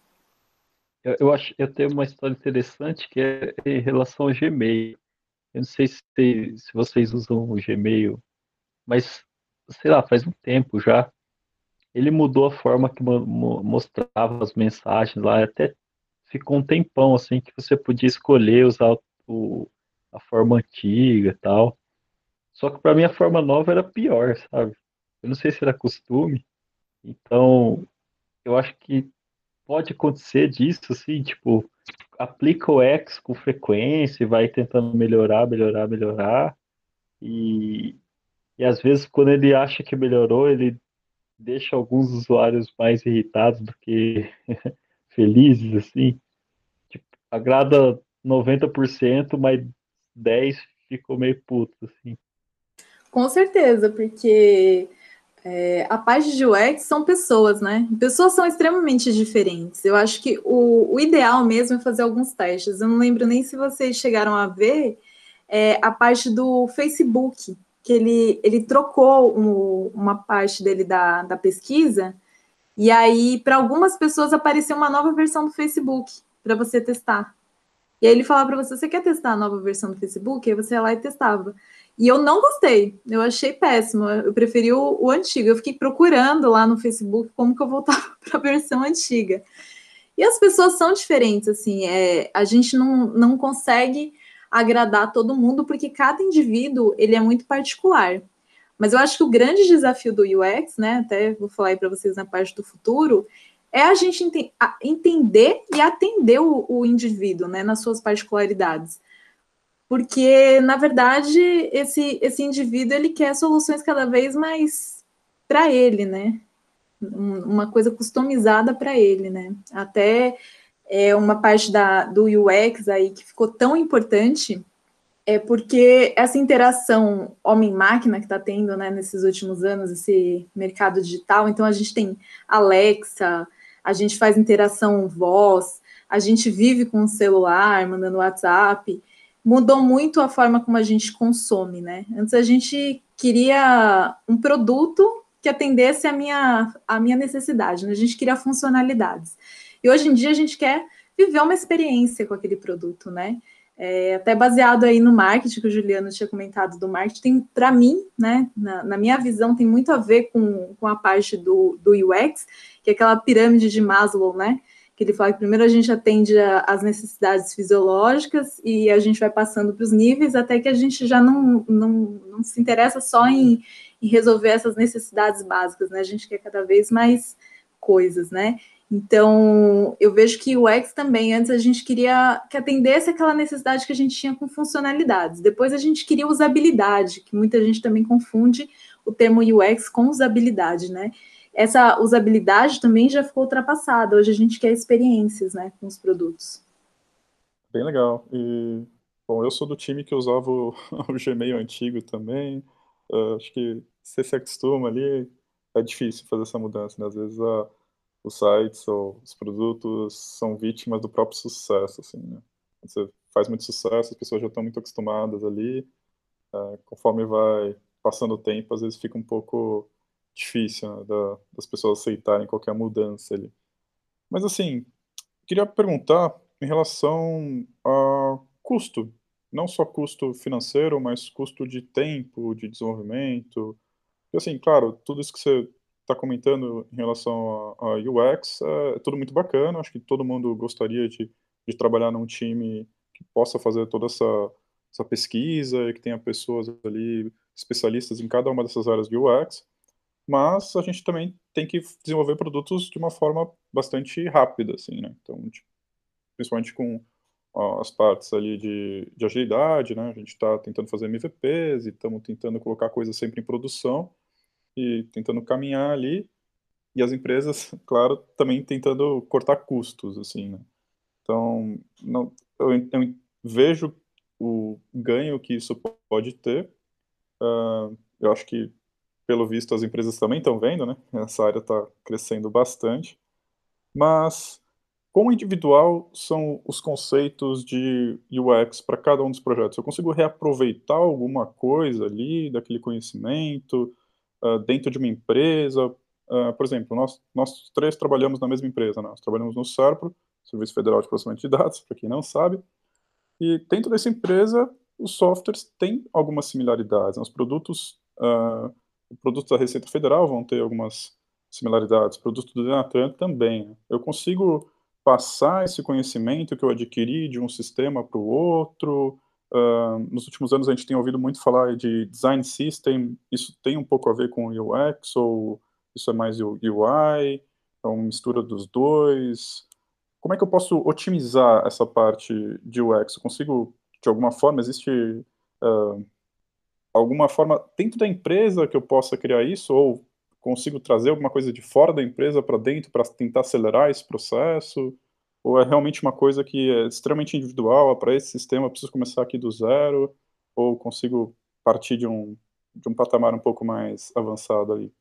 Eu, eu acho eu tenho uma história interessante que é em relação ao Gmail. Eu não sei se, se vocês usam o Gmail, mas sei lá, faz um tempo já. Ele mudou a forma que mo mostrava as mensagens lá, até ficou um tempão assim que você podia escolher usar o, a forma antiga e tal. Só que para mim a forma nova era pior, sabe? Eu não sei se era costume. Então, eu acho que pode acontecer disso, assim, tipo, aplica o X com frequência e vai tentando melhorar, melhorar, melhorar. E, e às vezes, quando ele acha que melhorou, ele deixa alguns usuários mais irritados do que (laughs) felizes, assim. Tipo, agrada 90%, mas 10% ficou meio puto, assim.
Com certeza, porque é, a parte de UX são pessoas, né? Pessoas são extremamente diferentes. Eu acho que o, o, ideal mesmo é fazer alguns testes. Eu não lembro nem se vocês chegaram a ver é, a parte do Facebook, que ele, ele trocou um, uma parte dele da, da pesquisa, e aí, para algumas pessoas, apareceu uma nova versão do Facebook para você testar. E aí ele falava para você: você quer testar a nova versão do Facebook? Aí você ia lá e testava. E eu não gostei, eu achei péssimo. Eu preferi o, o antigo. Eu fiquei procurando lá no Facebook como que eu voltava (laughs) para a versão antiga. E as pessoas são diferentes, assim, é, a gente não, não consegue agradar todo mundo porque cada indivíduo ele é muito particular. Mas eu acho que o grande desafio do UX, né, até vou falar aí para vocês na parte do futuro, é a gente ente a entender e atender o, o indivíduo, né, nas suas particularidades porque na verdade esse esse indivíduo ele quer soluções cada vez mais para ele, né? Uma coisa customizada para ele, né? Até é uma parte da, do UX aí que ficou tão importante é porque essa interação homem-máquina que está tendo né, nesses últimos anos, esse mercado digital, então a gente tem Alexa, a gente faz interação voz, a gente vive com o celular, mandando WhatsApp, mudou muito a forma como a gente consome, né? Antes a gente queria um produto que atendesse a minha, a minha necessidade, né? A gente queria funcionalidades. E hoje em dia a gente quer viver uma experiência com aquele produto, né? É, até baseado aí no marketing que o Juliano tinha comentado do marketing, para mim, né, na, na, minha visão, tem muito a ver com, com a parte do, do UX, que é aquela pirâmide de Maslow, né? que ele fala que primeiro a gente atende às necessidades fisiológicas e a gente vai passando para os níveis até que a gente já não, não, não se interessa só em, em, resolver essas necessidades básicas, né? A gente quer cada vez mais coisas, né? Então, eu vejo que o UX também, antes a gente queria que atendesse aquela necessidade que a gente tinha com funcionalidades. Depois a gente queria usabilidade, que muita gente também confunde o termo UX com usabilidade, né? Essa usabilidade também já ficou ultrapassada. Hoje a gente quer experiências né, com os produtos.
Bem legal. E, bom, eu sou do time que usava o, (laughs) o Gmail antigo também. Uh, acho que você se acostuma ali, é difícil fazer essa mudança. Né? Às vezes a, os sites ou os produtos são vítimas do próprio sucesso. Assim, né? Você faz muito sucesso, as pessoas já estão muito acostumadas ali. Uh, conforme vai passando o tempo, às vezes fica um pouco difícil né, da, das pessoas aceitarem qualquer mudança ali. Mas assim, queria perguntar em relação a custo, não só custo financeiro, mas custo de tempo, de desenvolvimento. E assim, claro, tudo isso que você está comentando em relação a, a UX é, é, tudo muito bacana. Acho que todo mundo gostaria de, de trabalhar num time que possa fazer toda essa, essa pesquisa e que tenha pessoas ali especialistas em cada uma dessas áreas de UX, mas a gente também tem que desenvolver produtos de uma forma bastante rápida, assim, né? Então, tipo, principalmente com ó, as partes ali de, de agilidade, né? A gente está tentando fazer MVPs e estamos tentando colocar coisas sempre em produção e tentando caminhar ali e as empresas, (laughs) claro, também tentando cortar custos, assim, né? Então, não, eu, eu vejo o ganho que isso pode ter. Uh, eu acho que, pelo visto, as empresas também estão vendo, né? Essa área está crescendo bastante. Mas, como individual, são os conceitos de UX para cada um dos projetos? Eu consigo reaproveitar alguma coisa ali daquele conhecimento uh, dentro de uma empresa Uh, por exemplo, nós, nós três trabalhamos na mesma empresa, né? nós trabalhamos no SERPRO, Serviço Federal de Processamento de Dados, (laughs) para quem não sabe, e dentro dessa empresa, os softwares têm algumas similaridades, né? os produtos, uh, produtos da Receita Federal vão ter algumas similaridades, produtos do Denatran também. Eu consigo passar esse conhecimento que eu adquiri de um sistema para o outro, Uh, nos últimos anos a gente tem ouvido muito falar de design system, isso tem um pouco a ver com UX ou isso é mais UI, é uma mistura dos dois. Como é que eu posso otimizar essa parte de UX? Eu consigo, de alguma forma, existe uh, alguma forma dentro da empresa que eu possa criar isso? Ou consigo trazer alguma coisa de fora da empresa para dentro para tentar acelerar esse processo? Ou é realmente uma coisa que é extremamente individual? Para esse sistema eu preciso começar aqui do zero? Ou consigo partir de um, de um patamar um pouco mais avançado ali?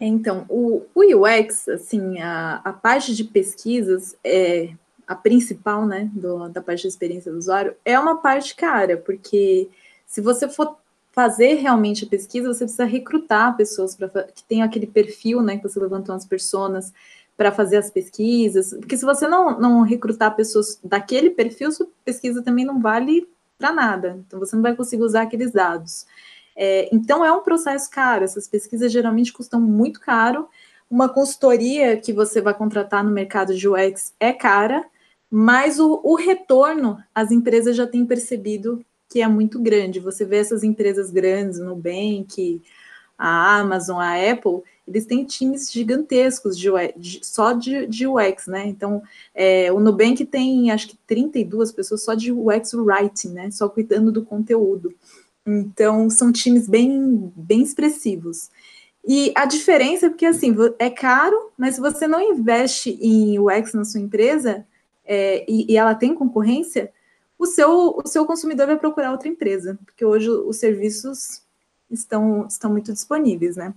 Então, o, o UX, assim, a, a parte de pesquisas é a principal, né, do, da parte de experiência do usuário, é uma parte cara, porque se você for fazer realmente a pesquisa, você precisa recrutar pessoas pra, que tenham aquele perfil, né, que você levantou as pessoas para fazer as pesquisas, porque se você não, não recrutar pessoas daquele perfil, sua pesquisa também não vale para nada, então você não vai conseguir usar aqueles dados. É, então, é um processo caro, essas pesquisas geralmente custam muito caro. Uma consultoria que você vai contratar no mercado de UX é cara, mas o, o retorno as empresas já têm percebido que é muito grande. Você vê essas empresas grandes, Nubank, a Amazon, a Apple, eles têm times gigantescos de, de só de, de, UX, né? Então, é, o Nubank tem acho que 32 pessoas só de UX Writing, né? Só cuidando do conteúdo. Então, são times bem, bem expressivos. E a diferença é porque, assim, é caro, mas se você não investe em UX na sua empresa é, e, e, ela tem concorrência, o seu, o seu consumidor vai procurar outra empresa, porque hoje os serviços estão, estão muito disponíveis, né?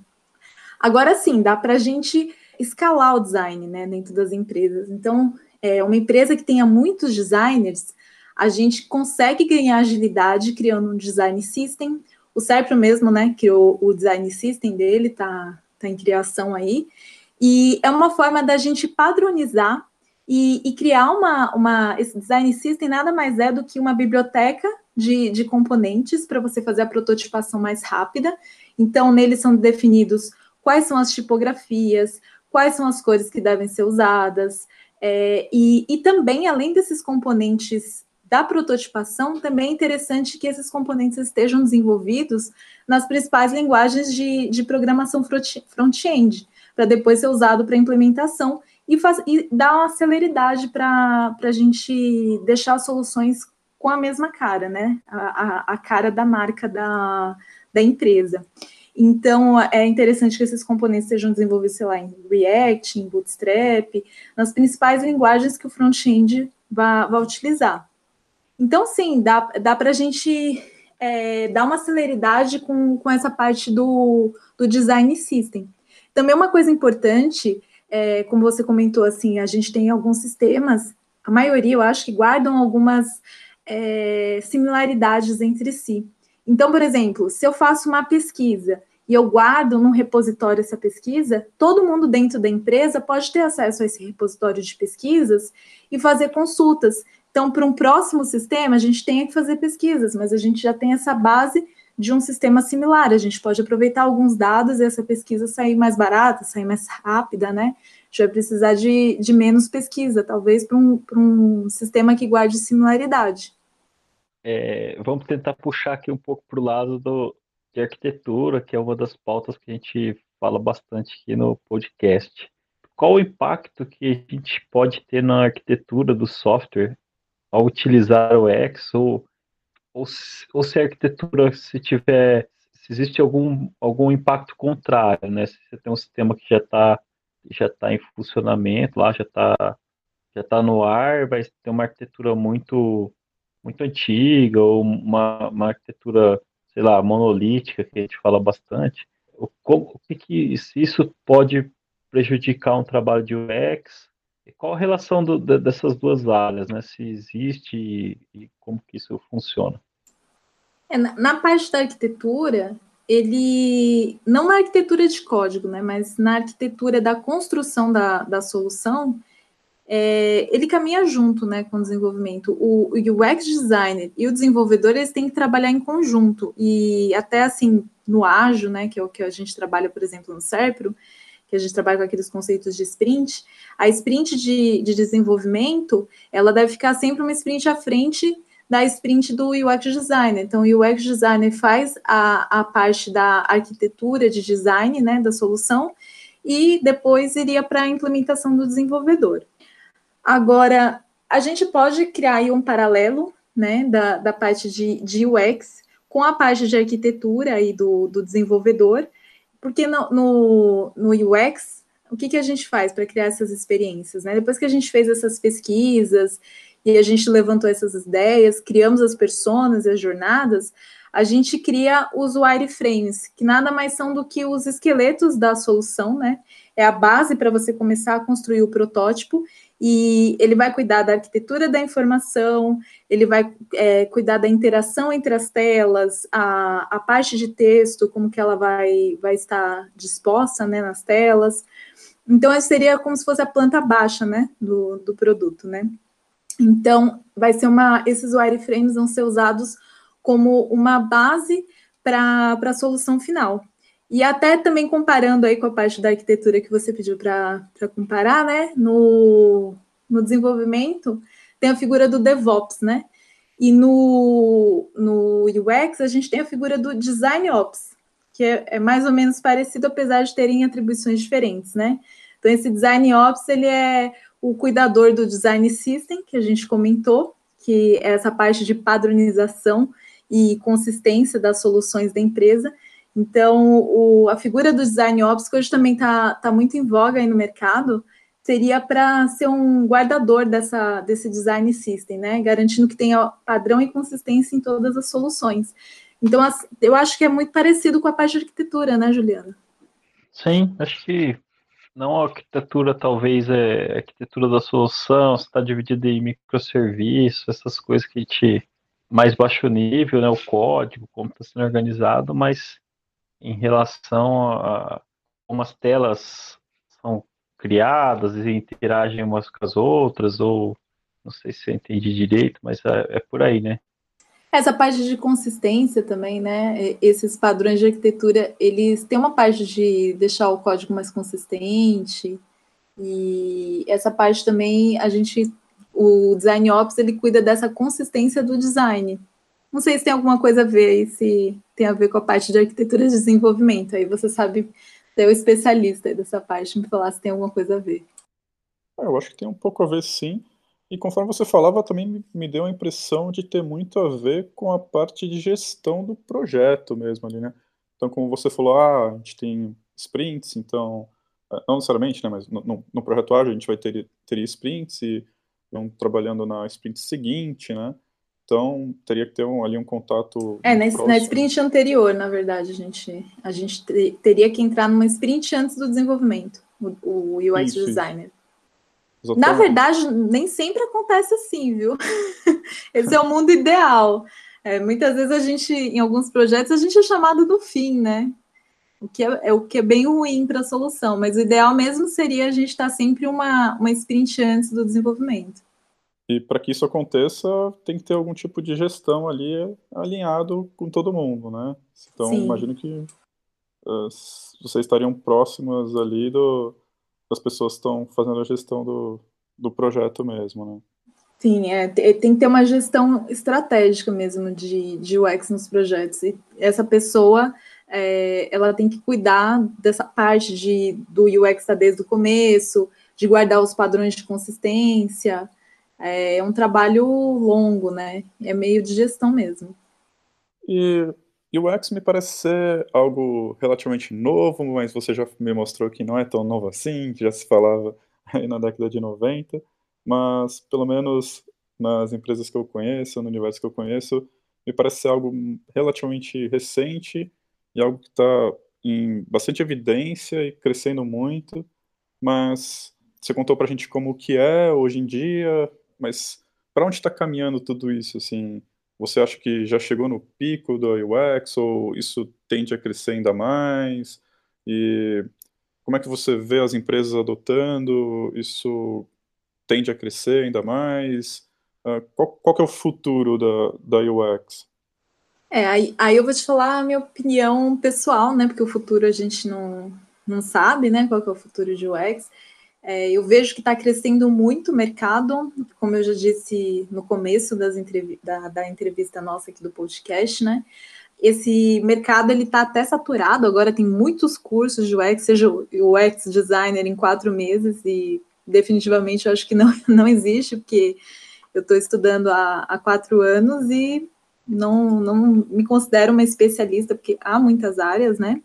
Agora sim, dá para a gente escalar o design né, dentro das empresas. Então, é, uma empresa que tenha muitos designers, a gente consegue ganhar agilidade criando um design system. O Serpro mesmo, né, criou o design system dele, tá, tá em criação aí. E é uma forma da gente padronizar e, e criar uma, uma. Esse design system nada mais é do que uma biblioteca de, de componentes para você fazer a prototipação mais rápida. Então, neles são definidos quais são as tipografias, quais são as cores que devem ser usadas, é, e, e, também, além desses componentes da prototipação, também é interessante que esses componentes estejam desenvolvidos nas principais linguagens de, de programação front-end, para depois ser usado para implementação e, faz, e dar uma celeridade para a gente deixar as soluções com a mesma cara, né? A, a, a, cara da marca da, da empresa. Então, é interessante que esses componentes sejam desenvolvidos, sei lá, em React, em Bootstrap, nas principais linguagens que o front-end vai, vai utilizar. Então, sim, dá, dá para a gente é, dar uma celeridade com, com essa parte do, do design system. Também uma coisa importante, é, como você comentou, assim, a gente tem alguns sistemas, a maioria eu acho que guardam algumas é, similaridades entre si. Então, por exemplo, se eu faço uma pesquisa e eu guardo num repositório essa pesquisa, todo mundo dentro da empresa pode ter acesso a esse repositório de pesquisas e fazer consultas. Então, para um próximo sistema, a gente tem que fazer pesquisas, mas a gente já tem essa base de um sistema similar. A gente pode aproveitar alguns dados e essa pesquisa sair mais barata, sair mais rápida, né? A gente vai precisar de, de menos pesquisa, talvez para um, um sistema que guarde similaridade.
é, vamos tentar puxar aqui um pouco para o lado do, de arquitetura, que é uma das pautas que a gente fala bastante aqui no podcast. Qual o impacto que a gente pode ter na arquitetura do software ao utilizar o X ou, ou, se, ou se a arquitetura se tiver se existe algum, algum impacto contrário, né? Se você tem um sistema que já está já tá em funcionamento lá, já está já tá no ar, vai ter uma arquitetura muito muito antiga ou uma, uma arquitetura, sei lá, monolítica que a gente fala bastante. O, como, o que, que isso pode prejudicar um trabalho de UX? E qual a relação do, dessas duas áreas, né? Se existe e, e como que isso funciona?
É, na, na parte da arquitetura, ele não na arquitetura de código, né, mas na arquitetura da construção da, da solução, é, ele caminha junto, né, com o desenvolvimento. O, o UX designer e o desenvolvedor eles têm que trabalhar em conjunto e até assim no ágil, né, que é o que a gente trabalha, por exemplo, no Serpro, que a gente trabalha com aqueles conceitos de sprint. A sprint de, de desenvolvimento, ela deve ficar sempre uma sprint à frente da sprint do UX designer. Então, o UX designer faz a, a parte da arquitetura de design, né, da solução, e depois iria para a implementação do desenvolvedor. Agora, a gente pode criar aí um paralelo, né, da, da parte de, de UX com a parte de arquitetura aí do, do desenvolvedor, porque no, no, no UX, o que, que a gente faz para criar essas experiências, né? Depois que a gente fez essas pesquisas e a gente levantou essas ideias, criamos as personas e as jornadas, a gente cria os wireframes, que nada mais são do que os esqueletos da solução, né? É a base para você começar a construir o protótipo e ele vai cuidar da arquitetura da informação, ele vai é, cuidar da interação entre as telas, a, a parte de texto, como que ela vai, vai estar disposta né, nas telas. Então, seria como se fosse a planta baixa né, do, do produto, né? Então, vai ser uma. Esses wireframes vão ser usados como uma base para a solução final. E até também comparando aí com a parte da arquitetura que você pediu para comparar, né? No, no desenvolvimento, tem a figura do DevOps, né? E no, no UX, a gente tem a figura do Design Ops, que é, é mais ou menos parecido, apesar de terem atribuições diferentes, né? Então, esse Design Ops, ele é o cuidador do design system, que a gente comentou, que é essa parte de padronização e consistência das soluções da empresa. Então, o, a figura do design ops, que hoje também está tá muito em voga aí no mercado, seria para ser um guardador dessa, desse design system, né? Garantindo que tenha padrão e consistência em todas as soluções. Então, eu acho que é muito parecido com a parte de arquitetura, né, Juliana?
Sim, acho que não a arquitetura, talvez, é a arquitetura da solução, está dividida em microserviços, essas coisas que gente. mais baixo nível, né? O código, como está sendo organizado, mas em relação a como as telas são criadas e interagem umas com as outras, ou não sei se eu entendi direito, mas é, é por aí, né?
Essa parte de consistência também, né? Esses padrões de arquitetura, eles têm uma parte de deixar o código mais consistente. E essa parte também, a gente, o Design Ops, ele cuida dessa consistência do design. Não sei se tem alguma coisa a ver aí, se tem a ver com a parte de arquitetura de desenvolvimento. Aí você sabe, ser o especialista dessa parte, me falar se tem alguma coisa a ver.
É, eu acho que tem um pouco a ver, sim. E conforme você falava, também me deu a impressão de ter muito a ver com a parte de gestão do projeto mesmo ali, né? Então, como você falou, ah, a gente tem sprints, então, é, não necessariamente, né, mas no, no projeto ágil a gente vai ter, ter sprints e vão trabalhando na sprint seguinte, né? Então, teria que ter um, ali um contato.
É, na, na, sprint anterior, na verdade, a gente, a gente teria que entrar numa sprint antes do desenvolvimento, o, o UX isso, designer. Isso. Exatamente. Na verdade, nem sempre acontece assim, viu? (laughs) Esse é o mundo ideal. É, muitas vezes a gente, em alguns projetos, a gente é chamado do fim, né? O que é, é o que é bem ruim para a solução, mas o ideal mesmo seria a gente estar sempre uma, uma sprint antes do desenvolvimento.
E para que isso aconteça, tem que ter algum tipo de gestão ali alinhado com todo mundo, né? Então, Sim. imagino que uh, vocês estariam próximas ali do, as pessoas estão fazendo a gestão do, do projeto mesmo, né?
Sim, é, tem que ter uma gestão estratégica mesmo de, de UX nos projetos. E essa pessoa, é, ela tem que cuidar dessa parte de, do UX tá desde o começo, de guardar os padrões de consistência. É, é um trabalho longo, né? É meio de gestão mesmo.
E UX me parece ser algo relativamente novo, mas você já me mostrou que não é tão novo assim, que já se falava (laughs) aí na década de 90 mas pelo menos nas empresas que eu conheço, no universo que eu conheço, me parece ser algo relativamente recente e algo que está em bastante evidência e crescendo muito, mas você contou para a gente como que é hoje em dia, mas para onde está caminhando tudo isso, assim? Você acha que já chegou no pico do UX ou isso tende a crescer ainda mais? E como é que você vê as empresas adotando? Isso tende a crescer ainda mais? Uh, qual, qual é o futuro da, da UX?
É, aí, aí eu vou te falar a minha opinião pessoal, né? Porque o futuro a gente não, não sabe, né? Qual é o futuro de UX. É, eu vejo que está crescendo muito o mercado, como eu já disse no começo entrev da, da entrevista nossa aqui do podcast, né? Esse mercado ele está até saturado, agora tem muitos cursos de UX, seja o UX designer em quatro meses, e definitivamente eu acho que não, (laughs) não existe, porque eu estou estudando há, há quatro anos e não, não me considero uma especialista, porque há muitas áreas, né?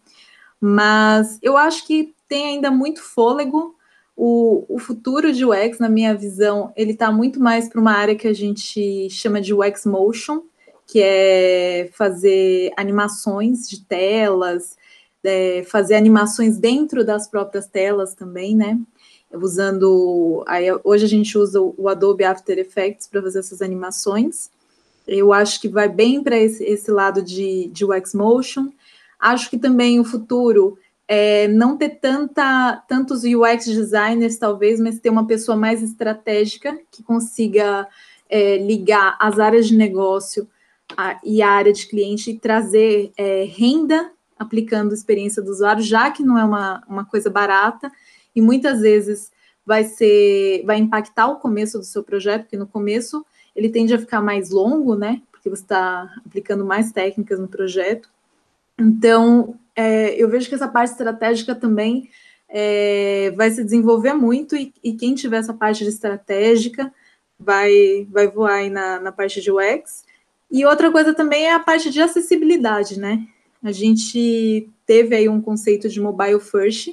Mas eu acho que tem ainda muito fôlego. O, o futuro de UX, na minha visão, ele está muito mais para uma área que a gente chama de UX Motion, que é fazer animações de telas, é, fazer animações dentro das próprias telas também, né? usando. Aí, hoje a gente usa o Adobe After Effects para fazer essas animações. Eu acho que vai bem para esse, esse, lado de, de UX Motion. Acho que também o futuro é não ter tanta, tantos UX designers, talvez, mas ter uma pessoa mais estratégica que consiga é, ligar as áreas de negócio a, e a área de cliente e trazer é, renda aplicando a experiência do usuário, já que não é uma, uma coisa barata, e muitas vezes vai ser, vai impactar o começo do seu projeto, porque no começo ele tende a ficar mais longo, né? Porque você está aplicando mais técnicas no projeto. Então, é, eu vejo que essa parte estratégica também é, vai se desenvolver muito e, e, quem tiver essa parte de estratégica vai, vai voar aí na, na parte de UX. E outra coisa também é a parte de acessibilidade, né? A gente teve aí um conceito de mobile first,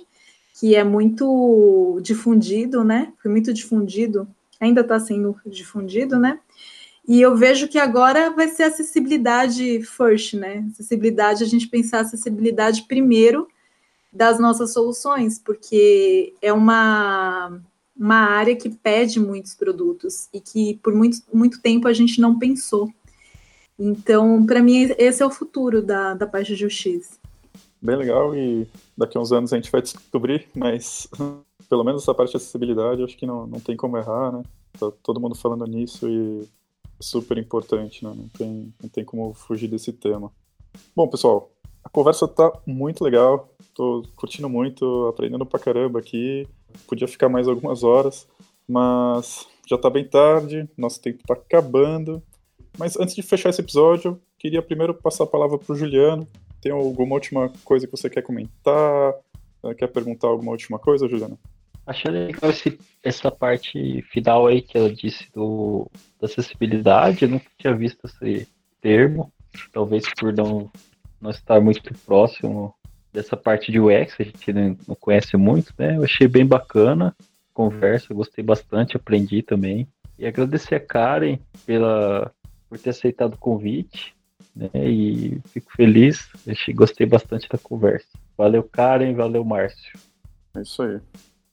que é muito difundido, né? Foi muito difundido, ainda está sendo difundido, né? E eu vejo que agora vai ser acessibilidade first, né? Acessibilidade, a gente pensar acessibilidade primeiro das nossas soluções, porque é uma, uma área que pede muitos produtos e que por muito, muito tempo a gente não pensou. Então, para mim, esse é o futuro da, da parte de UX
bem legal e daqui a uns anos a gente vai descobrir, mas pelo menos essa parte de acessibilidade acho que não, não tem como errar, né? Tá todo mundo falando nisso e super importante, né? Não tem, não tem como fugir desse tema. Bom, pessoal, a conversa tá muito legal, tô curtindo muito, aprendendo pra caramba aqui, podia ficar mais algumas horas, mas já tá bem tarde, nosso tempo tá acabando. Mas antes de fechar esse episódio, queria primeiro passar a palavra pro Juliano, tem alguma última coisa que você quer comentar? Quer perguntar alguma última coisa, Juliana?
Achei legal esse, essa parte final aí que ela disse do, da acessibilidade. Eu nunca tinha visto esse termo. Talvez por não, não estar muito próximo dessa parte de UX, a gente não, conhece muito, né? Eu achei bem bacana conversa, gostei bastante, aprendi também. E agradecer a Karen pela, por ter aceitado o convite né? E fico feliz, gostei bastante da conversa. Valeu, Karen, valeu, Márcio.
É isso aí.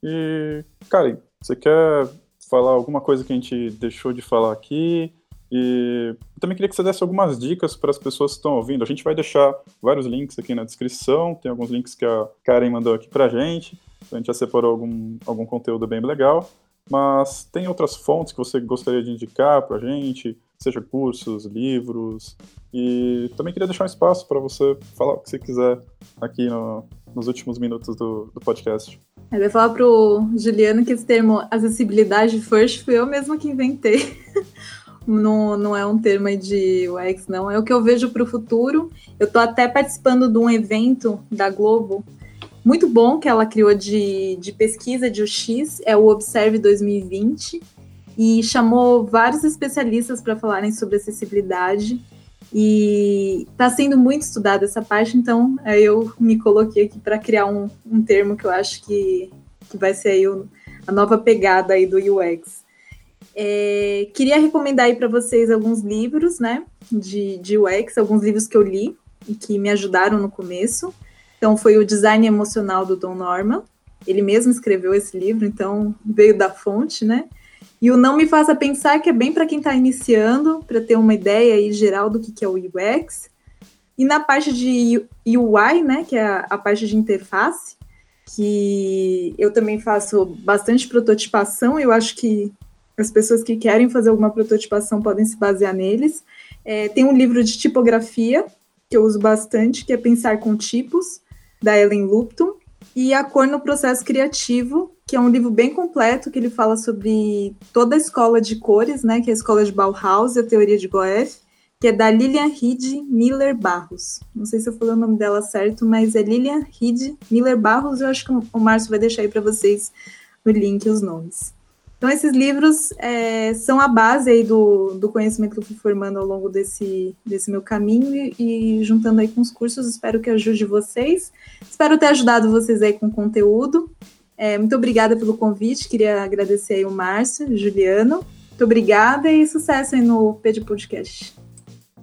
E, Karen, você quer falar alguma coisa que a gente deixou de falar aqui? E também queria que você desse algumas dicas para as pessoas que estão ouvindo. A gente vai deixar vários links aqui na descrição, tem alguns links que a Karen mandou aqui para a gente. A gente já separou algum, algum conteúdo bem legal. Mas tem outras fontes que você gostaria de indicar para a gente? seja cursos, livros. E também queria deixar um espaço para você falar o que você quiser aqui no, nos últimos minutos do, do podcast.
Eu ia falar pro Juliano que esse termo acessibilidade first fui eu mesma que inventei. (laughs) não, não é um termo de UX, não. É o que eu vejo para o futuro. Eu estou até participando de um evento da Globo muito bom que ela criou de, de pesquisa de UX, é o Observe 2020, e chamou vários especialistas para falarem sobre acessibilidade. E está sendo muito estudada essa parte, então eu me coloquei aqui para criar um, um termo que eu acho que, que vai ser aí o, a nova pegada aí do UX. É, queria recomendar aí para vocês alguns livros, né, de, de UX, alguns livros que eu li e que me ajudaram no começo. Então, foi o Design Emocional do Don Norman. Ele mesmo escreveu esse livro, então veio da fonte, né? E o Não Me Faça Pensar, que é bem para quem está iniciando, para ter uma ideia aí geral do que, que é o UX. E na parte de UI, né, que é a, a parte de interface, que eu também faço bastante prototipação, eu acho que as pessoas que querem fazer alguma prototipação podem se basear neles. É, tem um livro de tipografia, que eu uso bastante, que é Pensar com Tipos, da Ellen Lupton, e A Cor no Processo Criativo, que é um livro bem completo, que ele fala sobre toda a escola de cores, né, que é a escola de Bauhaus e a teoria de Goethe, que é da Lilian Reed Miller Barros. Não sei se eu falei o nome dela certo, mas é Lilian Reed Miller Barros. Eu acho que o Márcio vai deixar aí para vocês no link os nomes. Então, esses livros é, são a base aí do, do conhecimento que eu fui formando ao longo desse, desse meu caminho e, e, juntando aí com os cursos, espero que ajude vocês. Espero ter ajudado vocês aí com conteúdo. É, muito obrigada pelo convite, queria agradecer aí o Márcio, Juliano. Muito obrigada e sucesso aí no PD Podcast.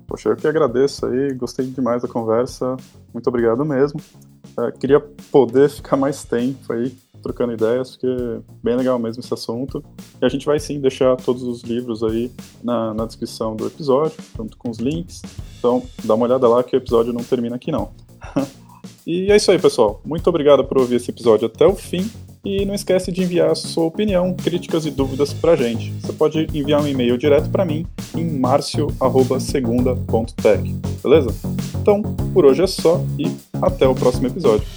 Poxa, eu que agradeço aí, gostei demais da conversa, muito obrigado mesmo. É, queria poder ficar mais tempo aí trocando ideias, porque é bem legal mesmo esse assunto. E a gente vai sim deixar todos os livros aí na, na descrição do episódio, junto com os links. Então, dá uma olhada lá que o episódio não termina aqui não. (laughs) e é isso aí, pessoal. Muito obrigado por ouvir esse episódio até o fim. E não esquece de enviar sua opinião, críticas e dúvidas pra gente. Você pode enviar um e-mail direto para mim em marcio@segunda.tech. Beleza? Então, por hoje é só e até o próximo episódio.